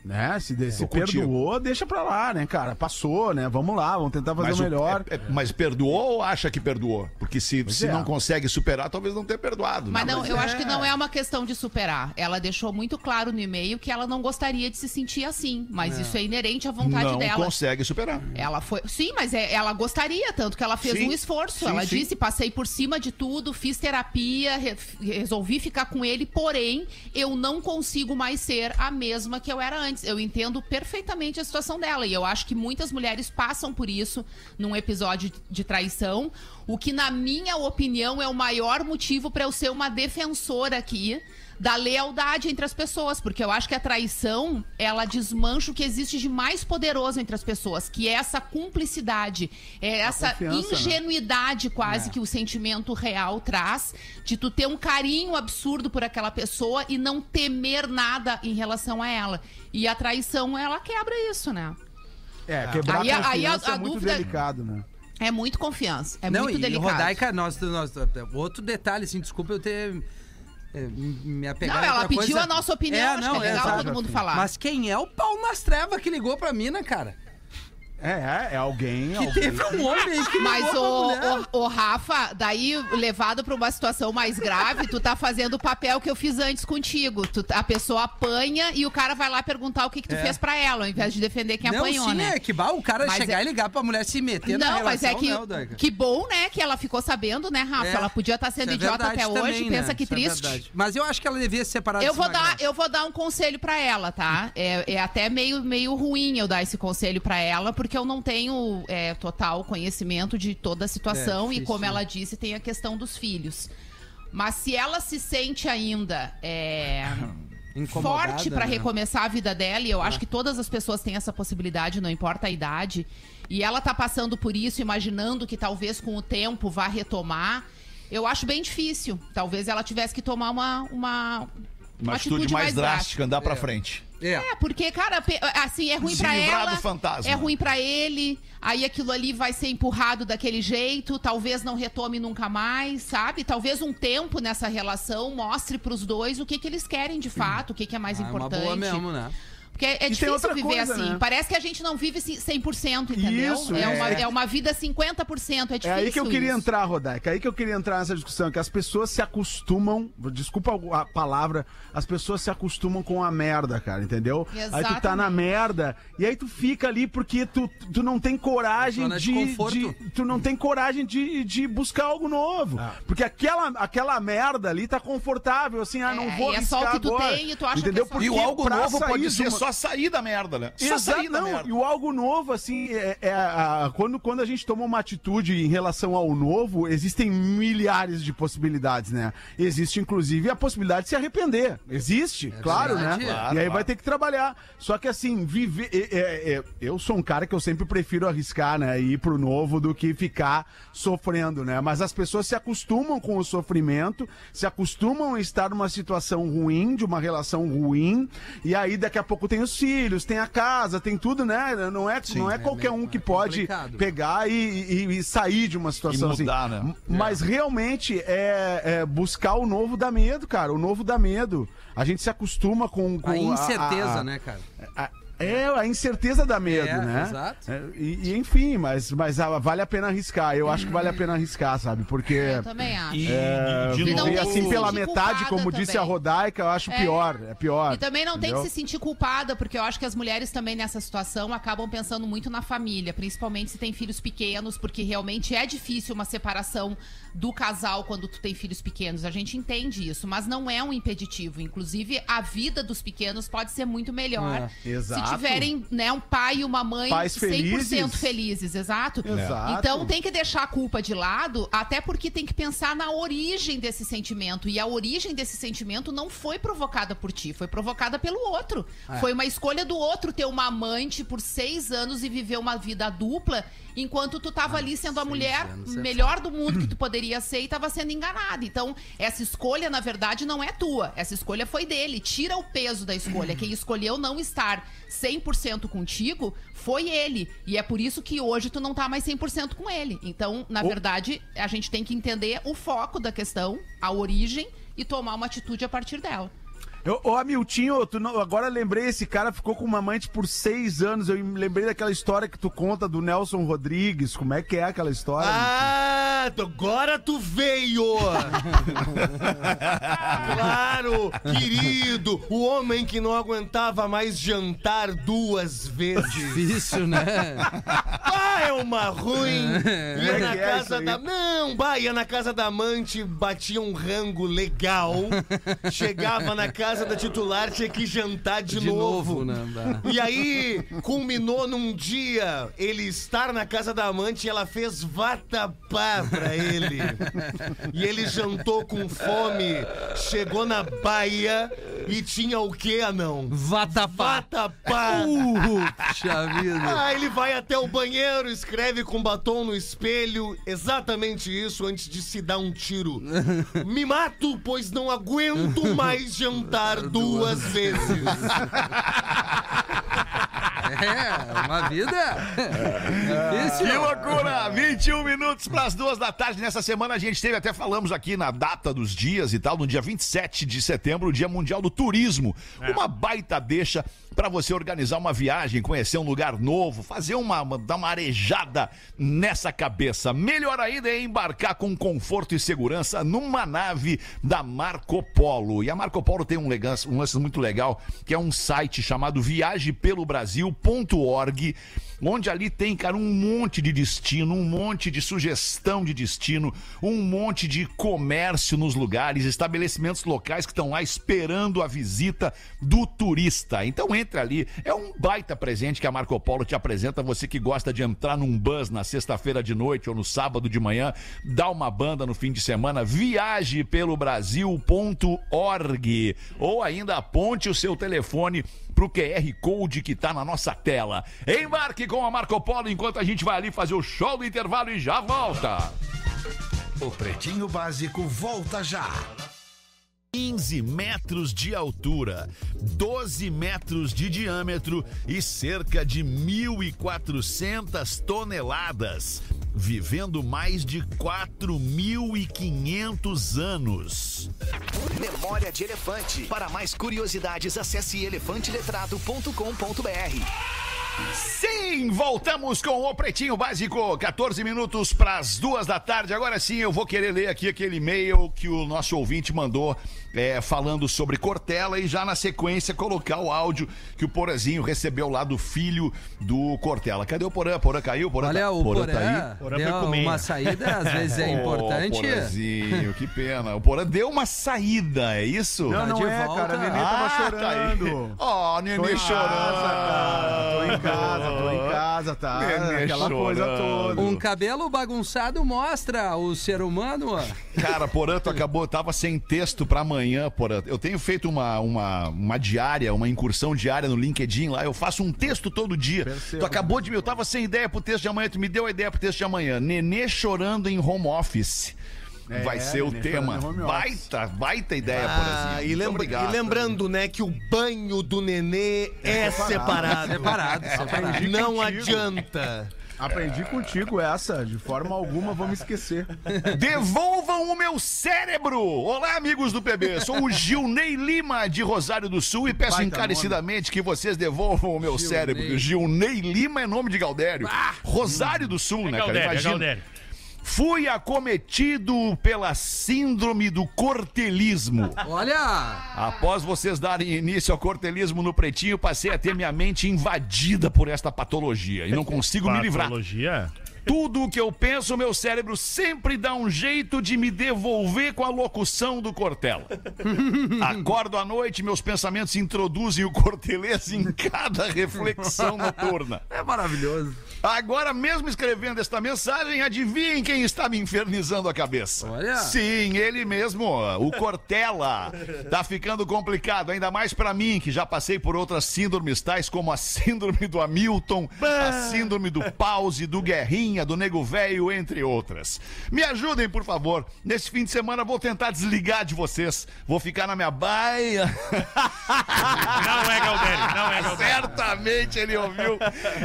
Né? Se, de- se Tô contigo. perdoou, deixa pra lá, né, cara? Passou, né? Vamos lá, vamos tentar fazer Mas, o o- melhor. é- é- mas perdoou ou acha que perdoou? Porque se, se é. não consegue superar, talvez não tenha perdoado. Mas né? não, eu acho que não é uma questão de superar. Ela deixou muito claro no e-mail que ela não gostaria de se sentir assim. Mas isso é inerente à vontade não dela. consegue superar. Ela foi. Sim, mas é- ela gostaria, tanto que ela fez Sim, um esforço. sim, ela sim. disse: passei por cima de tudo, fiz terapia, re- resolvi ficar com ele, porém, eu não consigo mais ser a mesma que eu era antes. Eu entendo perfeitamente a situação dela. E eu acho que muitas mulheres passam por isso num episódio de traição. O que, na minha opinião, é o maior motivo para eu ser uma defensora aqui da lealdade entre as pessoas, porque eu acho que a traição, ela desmancha o que existe de mais poderoso entre as pessoas, que é essa cumplicidade, é essa confiança, né? ingenuidade quase que o sentimento real traz, de tu ter um carinho absurdo por aquela pessoa e não temer nada em relação a ela. E a traição, ela quebra isso, né? É, quebrar Aí a a- aí a- confiança a é muito dúvida- delicado, né? É muito confiança, é não, muito e delicado. Rodaica, nós, nós, outro detalhe, assim, desculpa eu ter é, me apegado Não, ela pediu coisa. a nossa opinião, acho que é legal exato. todo mundo falar. Mas quem é o pau nas trevas que ligou pra mina, cara? É, é, é alguém. Que alguém teve um homem que ligou Mas o, o, o Rafa, daí levado pra uma situação mais grave, tu tá fazendo o papel que eu fiz antes contigo. Tu, a pessoa apanha e o cara vai lá perguntar o que, que tu É. fez pra ela, ao invés de defender quem não, apanhou, sim, né? é que bah, o cara Mas chegar é- e ligar pra mulher se meter na Não, mas relação, é que, né, que bom, né, que ela ficou sabendo, né, Rafa? É. Ela podia estar sendo Isso é idiota até hoje, também, pensa né? que Isso é triste. Mas eu acho que ela devia se separar eu vou dar, magrão. eu vou dar um conselho pra ela, tá? É, é até meio, meio ruim eu dar esse conselho pra ela, porque eu não tenho é, total conhecimento de toda a situação É, e como né? ela disse, tem a questão dos filhos. Mas se ela se sente ainda é, forte pra né? recomeçar a vida dela, e eu acho que todas as pessoas têm essa possibilidade, não importa a idade. E ela tá passando por isso, imaginando que talvez com o tempo vá retomar. Eu acho bem difícil. Talvez ela tivesse que tomar uma, uma, Uma atitude mais drástica, andar pra frente. É. É, porque, cara, assim, é ruim Se pra ela. do fantasma. É ruim pra ele. Aí aquilo ali vai ser empurrado daquele jeito. Talvez não retome nunca mais, sabe? Talvez um tempo nessa relação mostre pros dois o que, que eles querem de fato, o que, que é mais Ah, é uma importante. boa mesmo, né? Porque é, é tem difícil outra viver coisa, assim. né? Parece que a gente não vive ci- 100%, entendeu? Isso, é, é. Uma, é uma vida 50%. É difícil. É aí que eu queria isso. entrar, Rodaica. É aí que eu queria entrar nessa discussão, que as pessoas se acostumam, desculpa a palavra, as pessoas se acostumam com a merda, cara, entendeu? Aí tu tá na Exatamente. merda e aí tu fica ali porque tu, tu não tem coragem de de, conforto. de- tu não tem coragem de, de buscar algo novo. Ah. Porque aquela, aquela merda ali tá confortável, assim, ah, não É, vou e é só o que tu agora. tem e tu acha que entendeu? é só- Porque E o algo novo pode de ser uma- só sair da merda, né? Só Exato, sair da não, merda. E o algo novo, assim, é, é a- quando, quando a gente toma uma atitude em relação ao novo, existem milhares de possibilidades, né? Existe, inclusive, a possibilidade de se arrepender. Existe, claro, verdade. né? Claro, e aí claro. vai ter que trabalhar. Só que, assim, viver. é- é- é- eu sou um cara que eu sempre prefiro arriscar, né? E ir pro novo do que ficar sofrendo, né? Mas as pessoas se acostumam com o sofrimento, se acostumam a estar numa situação ruim, de uma relação ruim, e aí daqui a pouco tem os filhos, tem a casa, tem tudo, né? Não é, não é qualquer um que é pode pegar e, e- e sair de uma situação E mudar, assim. né? Mas realmente é, é buscar o novo dá medo, cara. O novo dá medo. A gente se acostuma com, com A incerteza, a- né, cara? a- é, a incerteza dá medo, É, né? exato. É, e, e, enfim, mas, mas ah, vale a pena arriscar. Eu acho que vale a pena arriscar, sabe? Porque Eu também acho. E, é, E viver tem que assim pela metade, como disse a também. Rodaica, eu acho É. pior. É pior. E também não tem entendeu? que se sentir culpada, porque eu acho que as mulheres também nessa situação acabam pensando muito na família, principalmente se tem filhos pequenos, porque realmente é difícil uma separação do casal quando tu tem filhos pequenos. A gente entende isso, mas não é um impeditivo. Inclusive, a vida dos pequenos pode ser muito melhor É, exato. Tiverem, né, um pai e uma mãe Pais 100% felizes. felizes, exato. Exato. Então tem que deixar a culpa de lado, até porque tem que pensar na origem desse sentimento. E a origem desse sentimento não foi provocada por ti, foi provocada pelo outro. É. Foi uma escolha do outro ter uma amante por seis anos e viver uma vida dupla, enquanto tu tava ali sendo a mulher é melhor do mundo que tu poderia ser e tava sendo enganada. Então, essa escolha, na verdade, não é tua. Essa escolha foi dele. Tira o peso da escolha. Quem escolheu não estar 100% contigo foi ele. E é por isso que hoje tu não tá mais 100% com ele. Então, na verdade, a gente tem que entender o foco da questão, a origem e tomar uma atitude a partir dela. Eu, ô, Amiltinho, tu não- agora lembrei, esse cara ficou com uma amante por seis anos. Eu me lembrei daquela história que tu conta do Nelson Rodrigues. Como é que é aquela história? Ah, tu- agora tu veio! claro, querido, o homem que não aguentava mais jantar duas vezes. Difícil, né? Ah, é uma ruim! Ia é na é casa da. Não, bah, ia na casa da amante, batia um rango legal. Chegava na casa da titular, tinha que jantar de, De novo, né? Bah. E aí, culminou num dia ele estar na casa da amante e ela fez vatapá ele. E ele jantou com fome, chegou na baia e tinha o quê, anão? Vatapá. Vatapá! Uh, vida. Ah, ele vai até o banheiro, escreve com batom no espelho, exatamente isso antes de se dar um tiro. Me mato, pois não aguento mais jantar duas vezes. É, uma vida. Difícil. Que loucura! 21 minutos para as duas da tarde. Nessa semana a gente teve, até falamos aqui na data dos dias e tal, no dia 27 de setembro, o Dia Mundial do Turismo. Uma baita deixa para você organizar uma viagem, conhecer um lugar novo, fazer uma, uma, dar uma arejada nessa cabeça. Melhor ainda é embarcar com conforto e segurança numa nave da Marco Polo. E a Marco Polo tem um, legan- um lance muito legal, que é um site chamado viagepelobrasil.com turismo.org, onde ali tem, cara, um monte de destino, um monte de sugestão de destino, um monte de comércio nos lugares, estabelecimentos locais que estão lá esperando a visita do turista. Então entre ali, é um baita presente que a Marco Polo te apresenta, você que gosta de entrar num bus na sexta-feira de noite ou no sábado de manhã, dá uma banda no fim de semana, viaje pelo Brasil.org ou ainda aponte o seu telefone pro QR Code que tá na nossa tela. Embarque com a Marco Polo enquanto a gente vai ali fazer o show do intervalo e já volta. O Pretinho Básico volta já. 15 metros de altura, 12 metros de diâmetro e cerca de 1.400 toneladas, vivendo mais de 4.500 anos. Memória de Elefante. Para mais curiosidades, acesse elefanteletrado.com.br. Sim, voltamos com o Pretinho Básico, 14 minutos para as duas da tarde. Agora sim, eu vou querer ler aqui aquele e-mail que o nosso ouvinte mandou é, falando sobre Cortella e já na sequência colocar o áudio que o Porazinho recebeu lá do filho do Cortella. Cadê o Porã? Porã caiu? Porã Olha, tá... o Porã, tá aí? Porã deu uma saída, às vezes é importante. Porazinho, que pena. O Porã deu uma saída, é isso? Não, Tá não de é, volta. cara. A Nenê Ah, tava tá aí. chorando. Ó, Tô Nenê chorando. casa, cara. Tô em casa, tô em casa, tá? Nenê Aquela coisa chorando. toda. Um cabelo bagunçado mostra o ser humano. Cara, Porã, tu acabou, tava sem texto pra amanhã, Porã. Eu tenho feito uma, uma, uma diária, uma incursão diária no LinkedIn lá. Eu faço um texto todo dia. Percebo. Tu acabou de. Eu tava sem ideia pro texto de amanhã, tu me deu a ideia pro texto de amanhã. Nenê chorando em home office. É, Vai ser o tema. office. Baita, baita ideia, Ah, Porãzinho. e, Muito lembra- obrigado. e lembrando, né, que o banho do nenê é separado. Separado, separado. Aprendi Não contigo. adianta. Aprendi contigo essa. De forma alguma, vamos esquecer. Devolvam o meu cérebro! Olá, amigos do PB. Sou o Gilney Lima, de Rosário do Sul, e peço Baita encarecidamente que vocês devolvam o meu cérebro. porque Gilney Lima é nome de Galdério. Rosário do Sul, né, cara? Galdério, é Imagina. Galdério. Fui acometido pela síndrome do cortelismo. Olha! Após vocês darem início ao cortelismo no pretinho, passei a ter minha mente invadida por esta patologia e não consigo me livrar. Patologia? Tudo o que eu penso, meu cérebro sempre dá um jeito de me devolver com a locução do Cortella. Acordo à noite, meus pensamentos introduzem o cortelês em cada reflexão noturna. É maravilhoso. Agora, mesmo escrevendo esta mensagem, adivinhem quem está me infernizando a cabeça. Olha. Sim, ele mesmo, o Cortella. Tá ficando complicado, ainda mais pra mim, que já passei por outras síndromes tais como a síndrome do Hamilton, a síndrome do pause, do Guerrinha, do Nego Velho, entre outras. Me ajudem, por favor. Nesse fim de semana vou tentar desligar de vocês. Vou ficar na minha baia. Não é Galdério, não é Galdério. Certamente ele ouviu,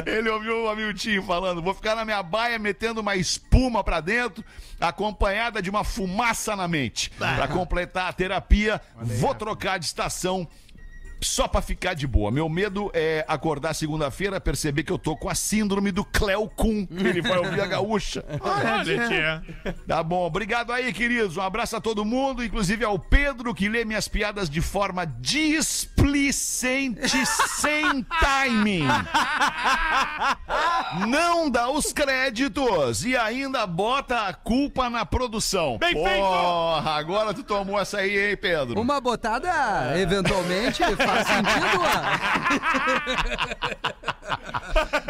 ele ouviu o Hamilton falando. Vou ficar na minha baia metendo uma espuma pra dentro, acompanhada de uma fumaça na mente. Pra completar a terapia, vou trocar de estação. Só pra ficar de boa. Meu medo é acordar segunda-feira, perceber que eu tô com a síndrome do Cleo Kuhn. Ele vai ouvir a gaúcha. Olha, tia. Tá bom, obrigado aí, queridos. Um abraço a todo mundo, inclusive ao Pedro, que lê minhas piadas de forma displicente, sem timing. Não dá os créditos e ainda bota a culpa na produção. Bem feito! Porra, agora tu tomou essa aí, hein, Pedro? Uma botada, eventualmente, faz sentido.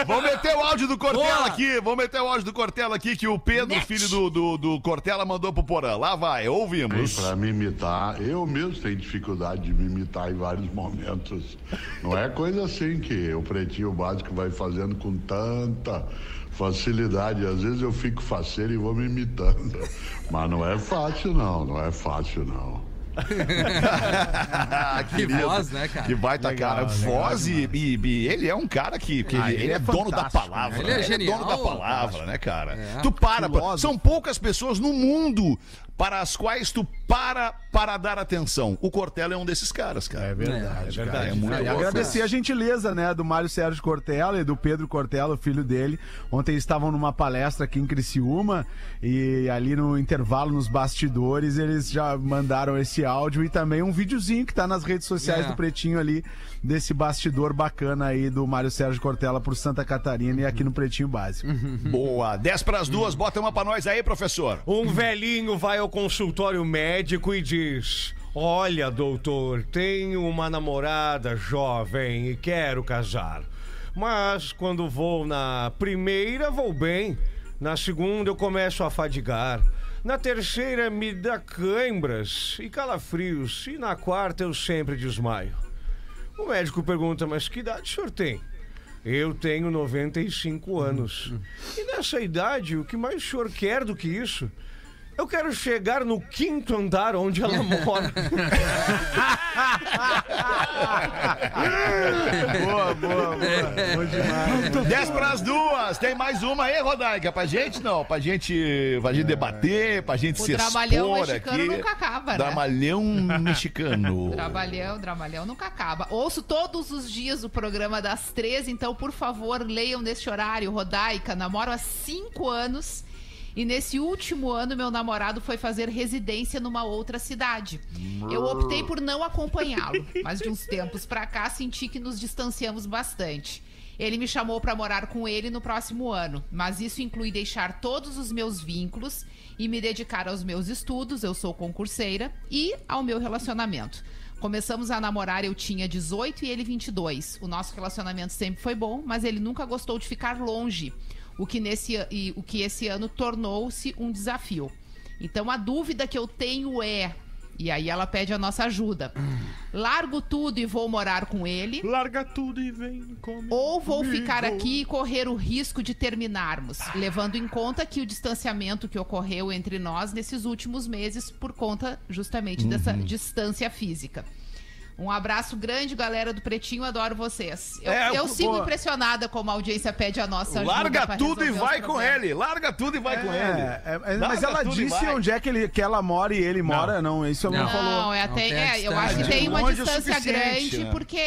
Vamos meter o áudio do Cortella Boa. aqui. Vamos meter o áudio do Cortella aqui que o Pedro, filho do, do, do Cortella, mandou pro Porã. Lá vai, ouvimos. Para me imitar, eu mesmo tenho dificuldade de me imitar em vários momentos. Não é coisa assim que o pretinho básico vai fazendo com tanta facilidade. Às vezes eu fico faceiro e vou me imitando. Mas não é fácil, não. Não é fácil, não. Que voz, né, cara? Que baita cara. Voz e, e- e ele é um cara que, que Ah, ele, ele ele é, é dono da fantástico, palavra. né? Ele é né? genial, dono da palavra, né, cara? É. Tu para, pra- são poucas pessoas no mundo para as quais tu para para dar atenção. O Cortella é um desses caras, cara. É verdade, É, verdade. É muito louco. agradecer a gentileza, né, do Mário Sérgio Cortella e do Pedro Cortella, o filho dele. Ontem estavam numa palestra aqui em Criciúma e ali no intervalo, nos bastidores, eles já mandaram esse áudio e também um videozinho que tá nas redes sociais É. do Pretinho ali, desse bastidor bacana aí do Mário Sérgio Cortella por Santa Catarina e aqui no Pretinho Básico. Boa. 10 pras duas, bota uma pra nós aí, professor. Um velhinho vai ao consultório médico e diz: Olha, doutor, tenho uma namorada jovem e quero casar. Mas quando vou na primeira, vou bem. Na segunda, eu começo a fadigar. Na terceira, me dá cãibras e calafrios. E na quarta, eu sempre desmaio. O médico pergunta: Mas que idade o senhor tem? Eu tenho 95 anos. E nessa idade, o que mais o senhor quer do que isso? Eu quero chegar no quinto andar onde ela mora. boa, boa, boa. Bom demais. 10 pras duas. Tem mais uma aí, Rodaica? Pra gente não. Pra gente, pra gente debater, pra gente O se dramalhão expor mexicano aqui. nunca acaba, né? Dramalhão mexicano. Dramalhão, dramalhão nunca acaba. Ouço todos os dias o programa das 13, então, por favor, leiam neste horário. Rodaica, namoro há cinco anos. E nesse último ano, meu namorado foi fazer residência numa outra cidade. Eu optei por não acompanhá-lo, mas de uns tempos pra cá senti que nos distanciamos bastante. Ele me chamou pra morar com ele no próximo ano, mas isso inclui deixar todos os meus vínculos e me dedicar aos meus estudos, eu sou concurseira, e ao meu relacionamento. Começamos a namorar, eu tinha 18 e ele 22. O nosso relacionamento sempre foi bom, mas ele nunca gostou de ficar longe, o que, nesse, e, o que esse ano tornou-se um desafio. Então a dúvida que eu tenho é. E aí ela pede a nossa ajuda. Largo tudo e vou morar com ele. Larga tudo e vem comigo. Ou vou ficar aqui e correr o risco de terminarmos, levando em conta que o distanciamento que ocorreu entre nós nesses últimos meses por conta justamente dessa distância física. Um abraço grande, galera do Pretinho, adoro vocês. Eu, É, eu sigo pô. impressionada como a audiência pede a nossa ajuda. Larga tudo e vai com ele. Larga tudo e vai com ele. É, é, é, mas ela disse onde é que, ele, que ela mora e ele mora, não, isso ela não, Não. falou. Não, é, Não até, a é, eu acho que tem uma Longe o distância grande né? porque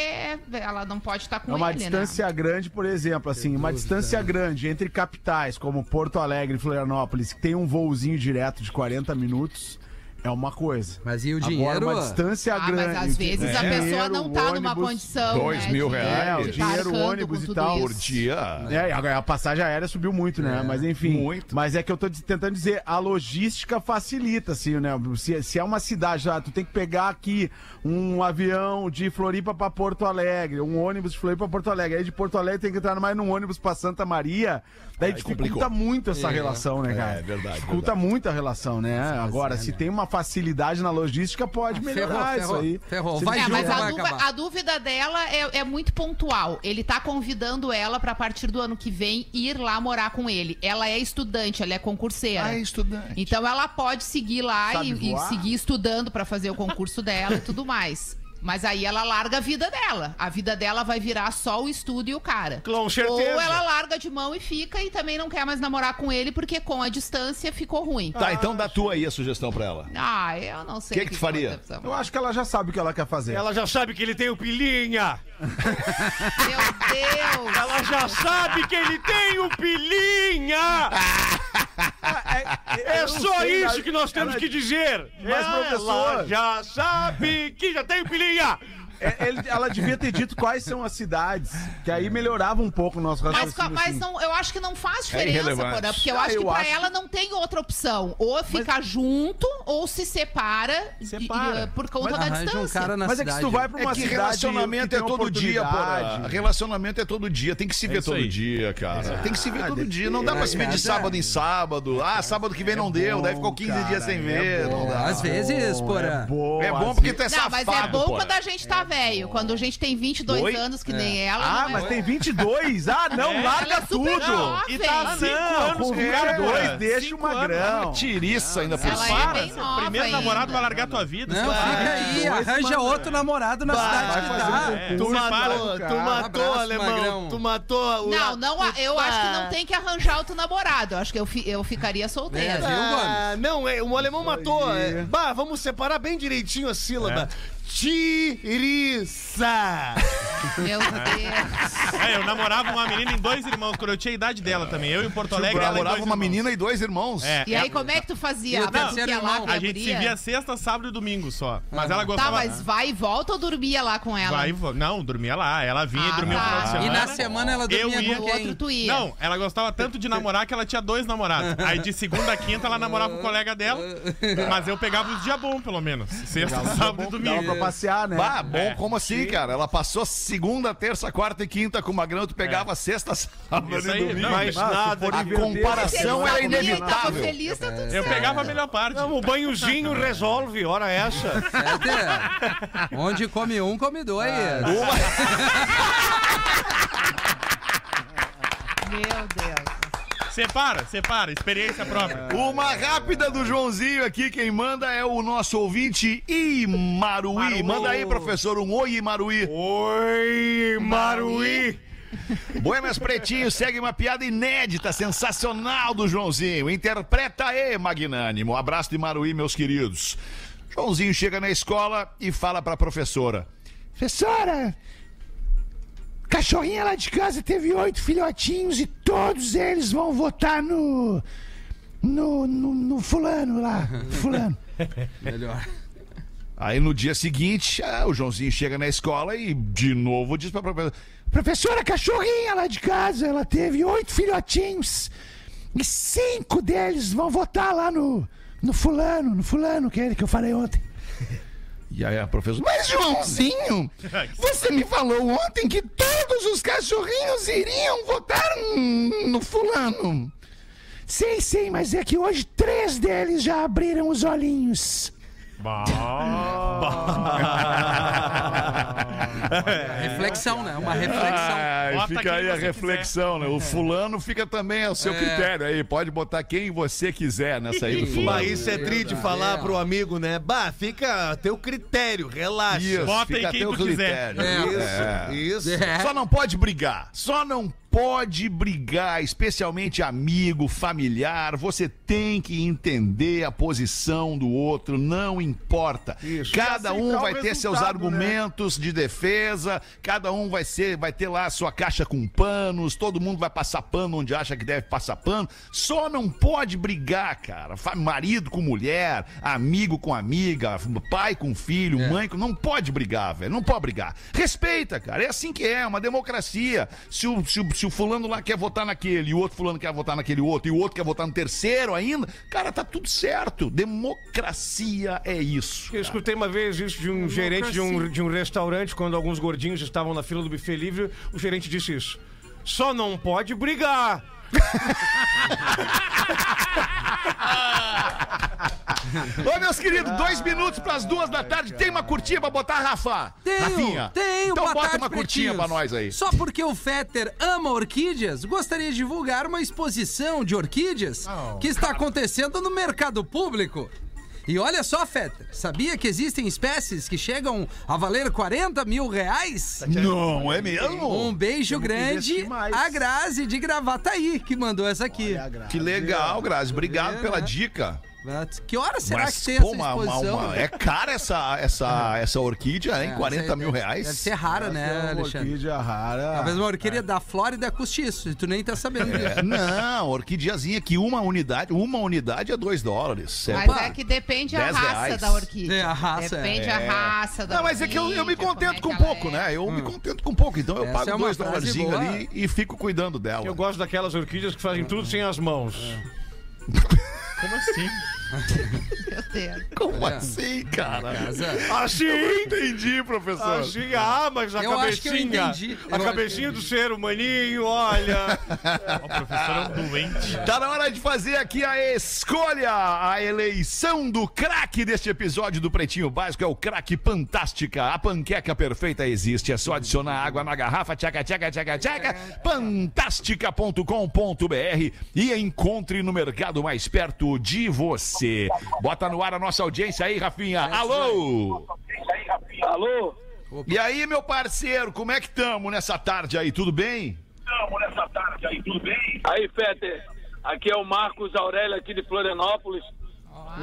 ela não pode estar com É uma ele, né? distância grande, por exemplo, assim, uma distância grande entre capitais como Porto Alegre e Florianópolis, que tem um voozinho direto de 40 minutos, é uma coisa. Mas e o Agora, dinheiro? uma distância Ah, grande. mas às vezes a dinheiro, pessoa não tá numa ônibus, condição. dois né, mil de- reais. É, o dinheiro, ônibus e tal. Por isso. dia. É, a a passagem aérea subiu muito, né? Mas enfim. Muito. Mas é que eu tô tentando dizer, a logística facilita, assim, né? Se, se é uma cidade, ah, tu tem que pegar aqui um avião de Floripa pra Porto Alegre, um ônibus de Floripa pra Porto Alegre. Aí de Porto Alegre tem que entrar mais num ônibus pra Santa Maria. Daí Aí dificulta complicou. muito essa relação, né, cara? É, verdade, Dificulta muito a relação, né? Agora, se tem uma facilidade na logística, pode melhorar ferrou, isso aí. ferrou. Vai É, mas vai a, dúvida- a dúvida dela é, é muito pontual. Ele tá convidando ela pra partir do ano que vem ir lá morar com ele. Ela é estudante, ela é concurseira. Ah, é estudante. Então ela pode seguir lá e, e seguir estudando pra fazer o concurso dela e tudo mais. Mas aí ela larga a vida dela. A vida dela vai virar só o estudo e o cara. Com certeza. Ou ela larga de mão e fica e também não quer mais namorar com ele porque com a distância ficou ruim. Tá, então dá tua aí a sugestão pra ela. Ah, eu não sei. Que que tu faria? ser. Eu acho que ela já sabe o que ela quer fazer. Ela já sabe que ele tem o pilinha. Meu Deus! Ela já sabe que ele tem o pilinha. É Eu só sei, isso que nós temos ela- que dizer. Mas, Ela professor- já sabe que já tem o pilinha. É, ele- ela devia ter dito quais são as cidades, que aí melhorava um pouco o nosso Mas, raciocínio. mas assim. não, eu acho que não faz diferença, irrelevante. Porã, porque eu Ah, acho que eu pra acho ela não tem outra opção. Ou ficar junto, ou se separa, e- Separa. e, por conta da Arranja distância. um cara na Mas é que cidade. se tu vai pra É uma que cidade relacionamento que é todo dia, porra. Relacionamento é todo dia. Tem que se ver isso todo aí. dia, cara. Tem que se ver todo dia. Não dá pra se ver de sábado em sábado. Ah, sábado que vem não deu. Daí ficou 15 cara, dias sem é ver. Às vezes, porã. É bom, É porque tu é Não, safado, mas é bom quando a gente tá velho. Quando a gente tem 22 Oi? anos, que nem ela. Ah, é mas bom. tem 22? Ah, não, Ela larga é tudo! jovem. E tá há cinco Não, anos com o cara, 22, cara. deixa magrão. anos. Tiriça ainda por cima. é nova Primeiro ainda. namorado vai largar tua vida. Não, fica aí, arranja outro namorado na cidade que fazer tá. É, Tu matou, tu matou, alemão. Tu matou o. Não, não, eu acho que não tem que arranjar outro namorado. Eu acho que eu, fi- eu ficaria solteira. É, viu, Ah, não, é, o alemão matou. é. Bah, vamos separar bem direitinho a sílaba. Tiriça. Meu Deus. É, eu namorava uma menina em dois irmãos, quando eu tinha a idade dela também. Eu em Porto Alegre, Eu ela namorava dois uma irmãos. menina e dois irmãos. É, E aí, como é que tu fazia? E o Ah, mas tu terceiro ia lá irmão? com A gente se via sexta, sábado e domingo só. Mas ela Tá, gostava... mas vai e volta ou dormia lá com ela? Vai e vo- Não, dormia lá. Ela vinha e Ah, dormia tá. o final de E semana. na semana ela Eu dormia ia- com O quem? outro tu ia. Não, ela gostava tanto de namorar que ela tinha dois namorados. Aí de segunda a quinta ela namorava o colega dela, mas eu pegava os dias bons, pelo menos. Sexta, sábado e domingo. Passear, né? Bah, bom, É. como assim, cara? Ela passou segunda, terça, quarta e quinta com uma grana, tu pegava sexta, sábado Isso e aí, domingo. não, Mais Ah, nada. A comparação era tava inevitável. feliz, tá tudo Eu pegava a melhor parte. Não, o banhozinho resolve, hora essa. É. Onde come um, come dois. Meu Deus. Separa, separa, experiência própria. Uma rápida do Joãozinho aqui, quem manda é o nosso ouvinte Imaruí. Maru. Manda aí, professor, um oi, Imaruí. Oi, Maruí. Buenas Pretinho, segue uma piada inédita, sensacional do Joãozinho. Interpreta aí, magnânimo. Abraço de Maruí, meus queridos. Joãozinho chega na escola e fala pra professora: Professora, cachorrinha lá de casa teve oito filhotinhos e todos eles vão votar no. No, no, no fulano lá. Fulano. Melhor. Aí no dia seguinte, ah, o Joãozinho chega na escola e de novo diz pra professora: Professora, a cachorrinha lá de casa, ela teve oito filhotinhos e cinco deles vão votar lá no, no fulano, no fulano, que é ele que eu falei ontem. E aí a professora, mas Joãozinho, você me falou ontem que todos os cachorrinhos iriam votar no fulano. Sei, sei, mas é que hoje três deles já abriram os olhinhos. Reflexão, né? Uma reflexão. Ah, fica aí a reflexão, né? O fulano fica também ao seu É. critério aí. Pode botar quem você quiser nessa aí do fulano. Bah, isso é tri de falar pro amigo, né? Bah, fica a teu critério, relaxa. Isso, Bota fica em a quem teu tu quiser. critério. É. Isso, É. isso. É. Só não pode brigar. Só não pode brigar, especialmente amigo, familiar. Você tem que entender a posição do outro, não importa. Isso. Cada um aceitar vai ter seus resultado, argumentos de defesa, cada um vai ser, vai ter lá a sua caixa com panos, todo mundo vai passar pano onde acha que deve passar pano. Só não pode brigar, cara. Marido com mulher, amigo com amiga, pai com filho, mãe com. Não pode brigar, velho. Não pode brigar. Respeita, cara. É assim que é, uma democracia. Se o, se o, se o fulano lá quer votar naquele e o outro fulano quer votar naquele outro e o outro quer votar no terceiro ainda, cara, tá tudo certo. Democracia é isso. Eu escutei uma vez isso de um gerente de um, de um restaurante, quando alguns gordinhos estavam na fila do buffet livre, o gerente disse isso. Só não pode brigar. Ô, meus queridos, dois minutos pras duas da tarde. Tem uma curtinha pra botar, Rafa? Tenho, Rafinha. tenho, Então boa bota tarde, uma curtinha pretinhos. pra nós aí. Só porque o Fetter ama orquídeas, gostaria de divulgar uma exposição de orquídeas que está acontecendo no mercado público. E olha só, Fetter, sabia que existem espécies que chegam a valer 40 mil reais? Não, é mesmo? Um beijo grande investir mais. a Grazi de Gravataí, que mandou essa aqui. Que legal, Grazi. Obrigado pela né? dica. Que hora será Mas, que tem pô, essa uma- uma- exposição? uma- é cara essa, essa, essa orquídea, hein? É, 40 essa aí mil reais. Deve ser rara, né, É uma Alexandre? orquídea rara. Talvez uma orquídea da Flórida custe isso, e tu nem tá sabendo disso. É, não, orquídeazinha que uma unidade, uma unidade é 2 dólares. Mas é que depende a 10 raça reais. da orquídea. É, a raça, Depende é. a raça da Não, mas é que eu, eu me contento é com pouco, é. né? Eu me contento com pouco, então eu Essa pago é uma dois frase dólarzinhos boa. ali e fico cuidando dela. Eu gosto daquelas orquídeas que fazem tudo sem as mãos. Como assim? Meu Deus. Como É. assim, cara? Assim? Eu entendi, professor. Assim, ah, mas a Eu acho que eu cabecinha. A Eu cabecinha do ser humaninho, olha. O professor é um doente. Tá na hora de fazer aqui a escolha, a eleição do craque deste episódio do Pretinho Básico. É o craque Fantástica. A panqueca perfeita existe. É só adicionar água na garrafa, tchaca, tchaca, tchaca, tchaca, fantástica.com.br e encontre no mercado mais perto de você. Bota no ar a nossa audiência aí, Rafinha. Alô! Alô? E aí, meu parceiro, como é que estamos nessa tarde aí? Tudo bem? Aí, Peter, aqui é o Marcos Aurélio aqui de Florianópolis.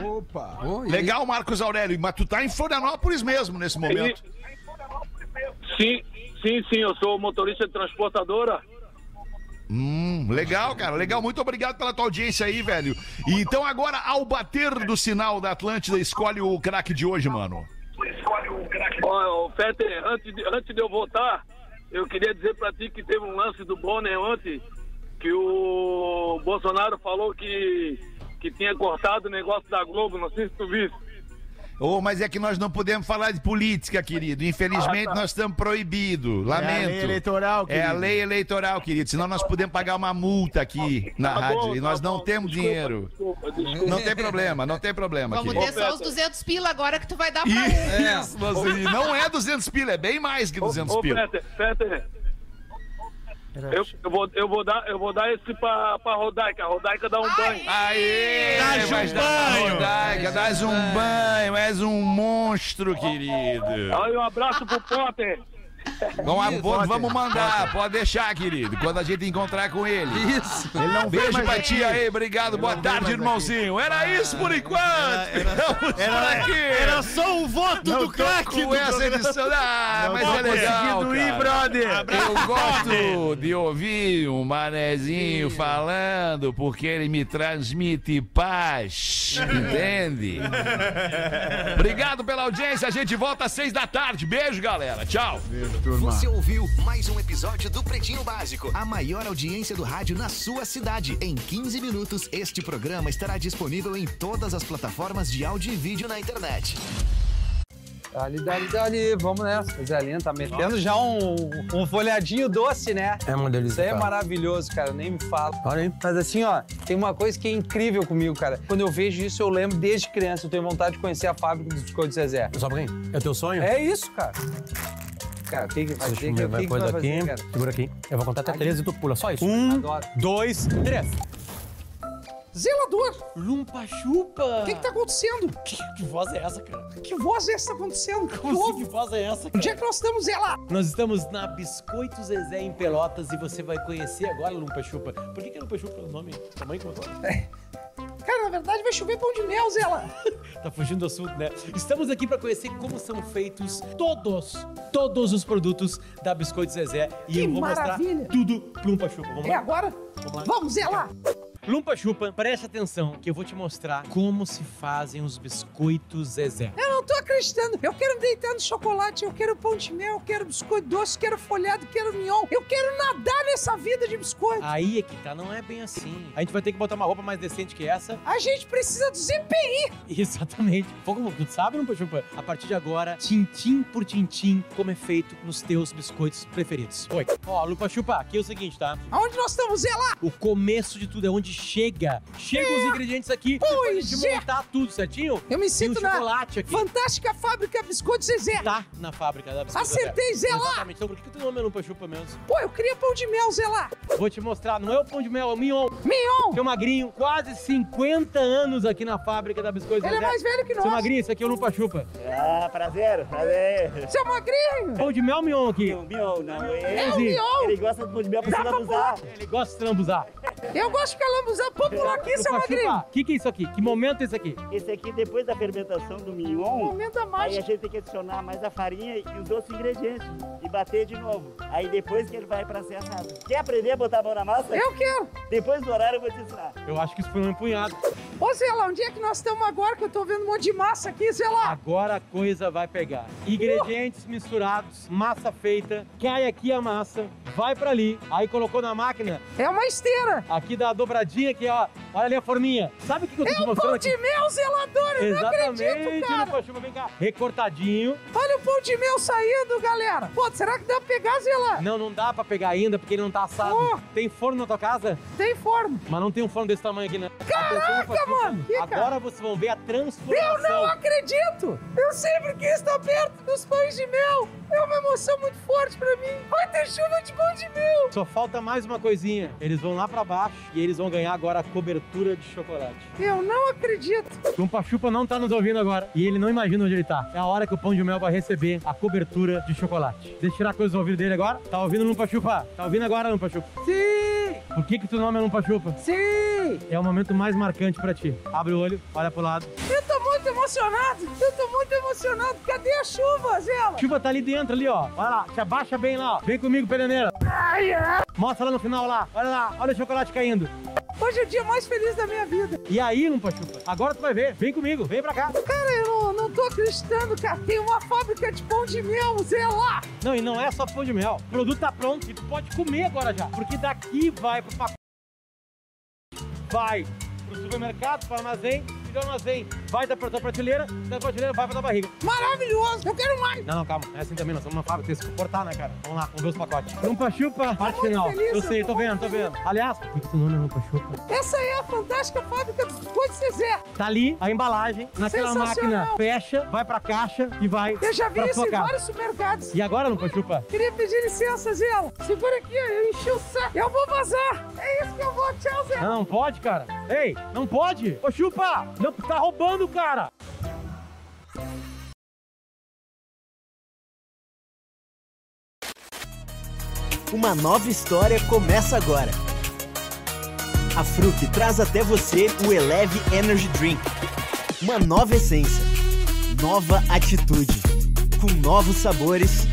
Opa! Ô, e aí? Legal, Marcos Aurélio, mas tu tá em Florianópolis mesmo nesse momento. Sim, sim, sim, eu sou motorista de transportadora. Hum, legal, cara, legal. Muito obrigado pela tua audiência aí, velho. E então agora, ao bater do sinal da Atlântida, escolhe o craque de hoje, mano. Ó, Fetter, antes de, antes de eu voltar, eu queria dizer pra ti que teve um lance do Bonner ontem, que o Bolsonaro falou que, que tinha cortado o negócio da Globo, não sei se tu viste. Ô, mas é que nós não podemos falar de política, querido. Infelizmente, Ah, tá. nós estamos proibidos. Lamento. lei eleitoral, É a querido. lei eleitoral, querido. Senão nós podemos pagar uma multa aqui na Tá rádio. bom, e tá nós não bom. temos Desculpa, dinheiro. Desculpa, desculpa. Não tem problema, não tem problema, Vamos querido. ter só os 200 pila agora que tu vai dar pra e não é 200 pila, é bem mais que 200 Ô, pila. Fetter, Fetter, eu, eu, vou, eu, vou dar, eu vou dar esse pra, pra Rodaica. A Rodaica dá um banho. Aê! Dá-lhe um banho. rodaica, dás um banho, és um monstro, querido. Aí um abraço pro Potter. Vamos, vamos, vamos mandar, pode deixar, querido, quando a gente encontrar com ele. Isso. Ele não Beijo pra aqui. ti aí, obrigado, boa tarde, irmãozinho. Era isso por enquanto. Ficamos por aqui. Era só o voto Não do craque com do essa programa. edição. Ah, mas é legal, ir, cara. brother. Eu gosto de ouvir um manezinho falando porque ele me transmite paz, entende? Obrigado pela audiência, a gente volta às seis da tarde. Beijo, galera. Tchau. Você ouviu mais um episódio do Pretinho Básico, a maior audiência do rádio na sua cidade. Em 15 minutos, este programa estará disponível em todas as plataformas de áudio e vídeo na internet. Dali, dali, dali, vamos nessa. Coisa linda, tá metendo já um, um folhadinho doce, né? É uma delícia. Isso aí é cara. maravilhoso, cara, nem me fala. Olha aí. Mas assim, ó, tem uma coisa que é incrível comigo, cara. Quando eu vejo isso, eu lembro desde criança, eu tenho vontade de conhecer a fábrica dos biscoitos Zezé. Só pra quem? É o teu sonho? É isso, cara. Cara, o que que vai fazer? O que, vai que coisa vai fazer, aqui. Segura aqui. Eu vou contar até três e tu pula. Só isso. Um, Adoro. dois, três. Zelador, Lumpa chupa. o que que tá acontecendo? Que, que voz é essa, cara? Que voz é essa acontecendo? Que Como assim, houve? que voz é essa, Onde cara? é que nós estamos, Zela? Nós estamos na Biscoito Zezé em Pelotas e você vai conhecer agora Lumpa Chupa. Por que, que é Lumpa Chupa o nome? Tamanho que botou? Cara, na verdade vai chover pão de mel, Zela. Tá fugindo do assunto, né? Estamos aqui para conhecer como são feitos todos, todos os produtos da Biscoito Zezé. E Que eu vou maravilha. mostrar tudo pro Lumpa Chupa. Vamos É lá? agora? Vamos lá. Vamos, Zela. Lumpa Chupa, preste atenção que eu vou te mostrar como se fazem os biscoitos Zezé. Eu não tô acreditando. Eu quero deitar no chocolate, eu quero pão de mel, eu quero biscoito doce, quero folhado, quero mignon. Eu quero nadar nessa vida de biscoito. Aí é que tá, não é bem assim. A gente vai ter que botar uma roupa mais decente que essa. A gente precisa do ZPI. Exatamente. Como tu sabe, Lumpa Chupa? A partir de agora, tintim por tintim, como é feito nos teus biscoitos preferidos. Oi. Ó, Lumpa Chupa, aqui é o seguinte, tá? Aonde nós estamos, Zela? O começo de tudo é onde chega. Chegam os ingredientes aqui. Pois pra gente é. montar tudo certinho. Eu me Tem um sinto na chocolate aqui. fantástica fábrica Biscoito Zezé. Tá na fábrica da biscoito Acertei, Zé lá. Exatamente. Então por que que o teu nome é Lumpa Chupa mesmo? Pô, eu queria pão de mel, Zela. Vou te mostrar, não é o pão de mel, é o mignon. Mignon. Seu magrinho, quase 50 anos aqui na fábrica da Biscoito Ele é Zezé. mais velho que Seu nós. magrinho, esse aqui é o Lumpa Chupa. Ah, prazer, prazer. Seu magrinho. Pão de mel, mignon aqui. O Mion, não, É ele, o mignon. ele gosta do pão de mel pra se pra lambuzar. Ele gosta de se lambuzar. Eu gosto de calambuzar. Popular aqui, seu magrinho. O que, que é isso aqui? Que momento é esse aqui? Esse aqui, depois da fermentação do mignon, Momento da aí a gente tem que adicionar mais a farinha e os outros ingredientes e bater de novo. Aí depois que ele vai pra ser assado. Quer aprender a botar a mão na massa? Eu quero. Depois do horário eu vou te ensinar. Eu acho que isso foi um empunhado. Ô, Zela, onde é que nós estamos agora que eu tô vendo um monte de massa aqui, Zela? Agora a coisa vai pegar. Ingredientes misturados, massa feita, cai aqui a massa, vai pra ali, aí colocou na máquina, É uma esteira. Aqui dá a dobradinha aqui, ó. Olha ali a forminha. Sabe o que, que eu tô É te mostrando pão aqui? de mel, zelador. Eu não Exatamente, acredito, cara. Chupa, vem cá. Recortadinho. Olha o pão de mel saindo, galera. Pô, será que dá pra pegar, Zela? Não, não dá pra pegar ainda porque ele não tá assado. Oh. Tem forno na tua casa? Tem forno. Mas não tem um forno desse tamanho aqui, né? Caraca, mano, que cara. Agora vocês vão ver a transformação. Eu não acredito! Eu sempre quis estar perto dos pães de mel! É uma emoção muito forte pra mim! Vai ter chuva de pão de mel! Só falta mais uma coisinha. Eles vão lá pra baixo e eles vão ganhar agora a cobertura de chocolate. Eu não acredito! Lumpa Chupa não tá nos ouvindo agora e ele não imagina onde ele tá. É a hora que o pão de mel vai receber a cobertura de chocolate. Deixa eu tirar a coisa do ouvido dele agora. Tá ouvindo Lumpa Chupa? Tá ouvindo agora, Lumpa Chupa? Sim! Por que que tu nome é Lumpa Chupa? Sim! É o momento mais marcante pra ti. Abre o olho, olha pro lado. Eu tô muito emocionado. Eu tô muito emocionado. Cadê a chuva, Zela? Chuva tá ali dentro, ali, ó. Olha lá, te abaixa bem lá, ó. Vem comigo, pereneira. Ai. Mostra lá no final lá. Olha lá, olha o chocolate caindo. Hoje é o dia mais feliz da minha vida. E aí, Lumpa Chupa? Agora tu vai ver. Vem comigo, vem pra cá. Cara, eu não, não tô acreditando, cara. Tem uma fábrica de pão de mel, Zela. Não, e não é só pão de mel. O produto tá pronto e tu pode comer agora já. Porque daqui vai pro pacote. Vai pro supermercado, pro armazém, armazém vai da tua prateleira, da prateleira vai pra barriga. Maravilhoso. Eu quero mais. Não, não, calma. É assim também, nós somos uma fábrica, tem que suportar, né, cara? Vamos lá, vamos ver os pacotes. Lumpa Chupa, parte final. feliz, eu sei, tô tô vendo, tô vendo. Aliás, por que tu não é Lumpa Chupa? Essa é a fantástica fábrica biscoitos Zezé. Tá ali a embalagem, naquela máquina, fecha, vai pra caixa e vai Eu já vi isso em vários supermercados. E agora, Lumpa Chupa? Queria pedir licença, Zela. Segura aqui, eu enchi o saco. Eu vou vazar. É isso que eu vou. Tchau, Zé. Não, não pode, cara. Ei, não pode. Ô, Chupa, não, tá roubando, cara. Uma nova história começa agora. A Fruc traz até você o Eleve Energy Drink. Uma nova essência, nova atitude, com novos sabores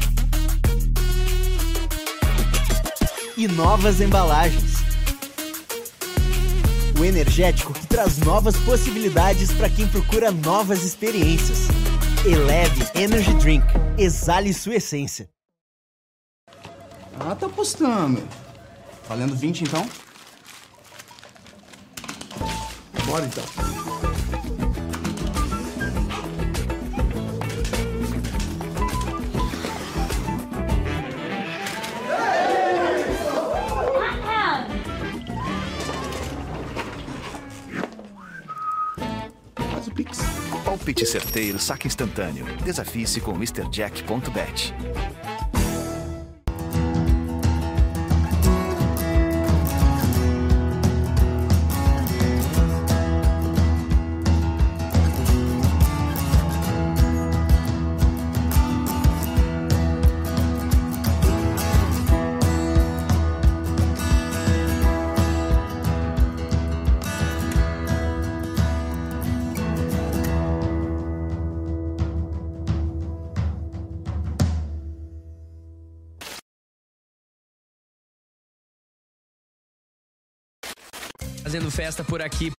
e novas embalagens. O energético que traz novas possibilidades para quem procura novas experiências. Eleve Energy Drink. Exale sua essência. Ah, tá apostando. Valendo 20 então? Bora então. Palpite certeiro, saque instantâneo. Desafie-se com MrJack.bet. festa por aqui.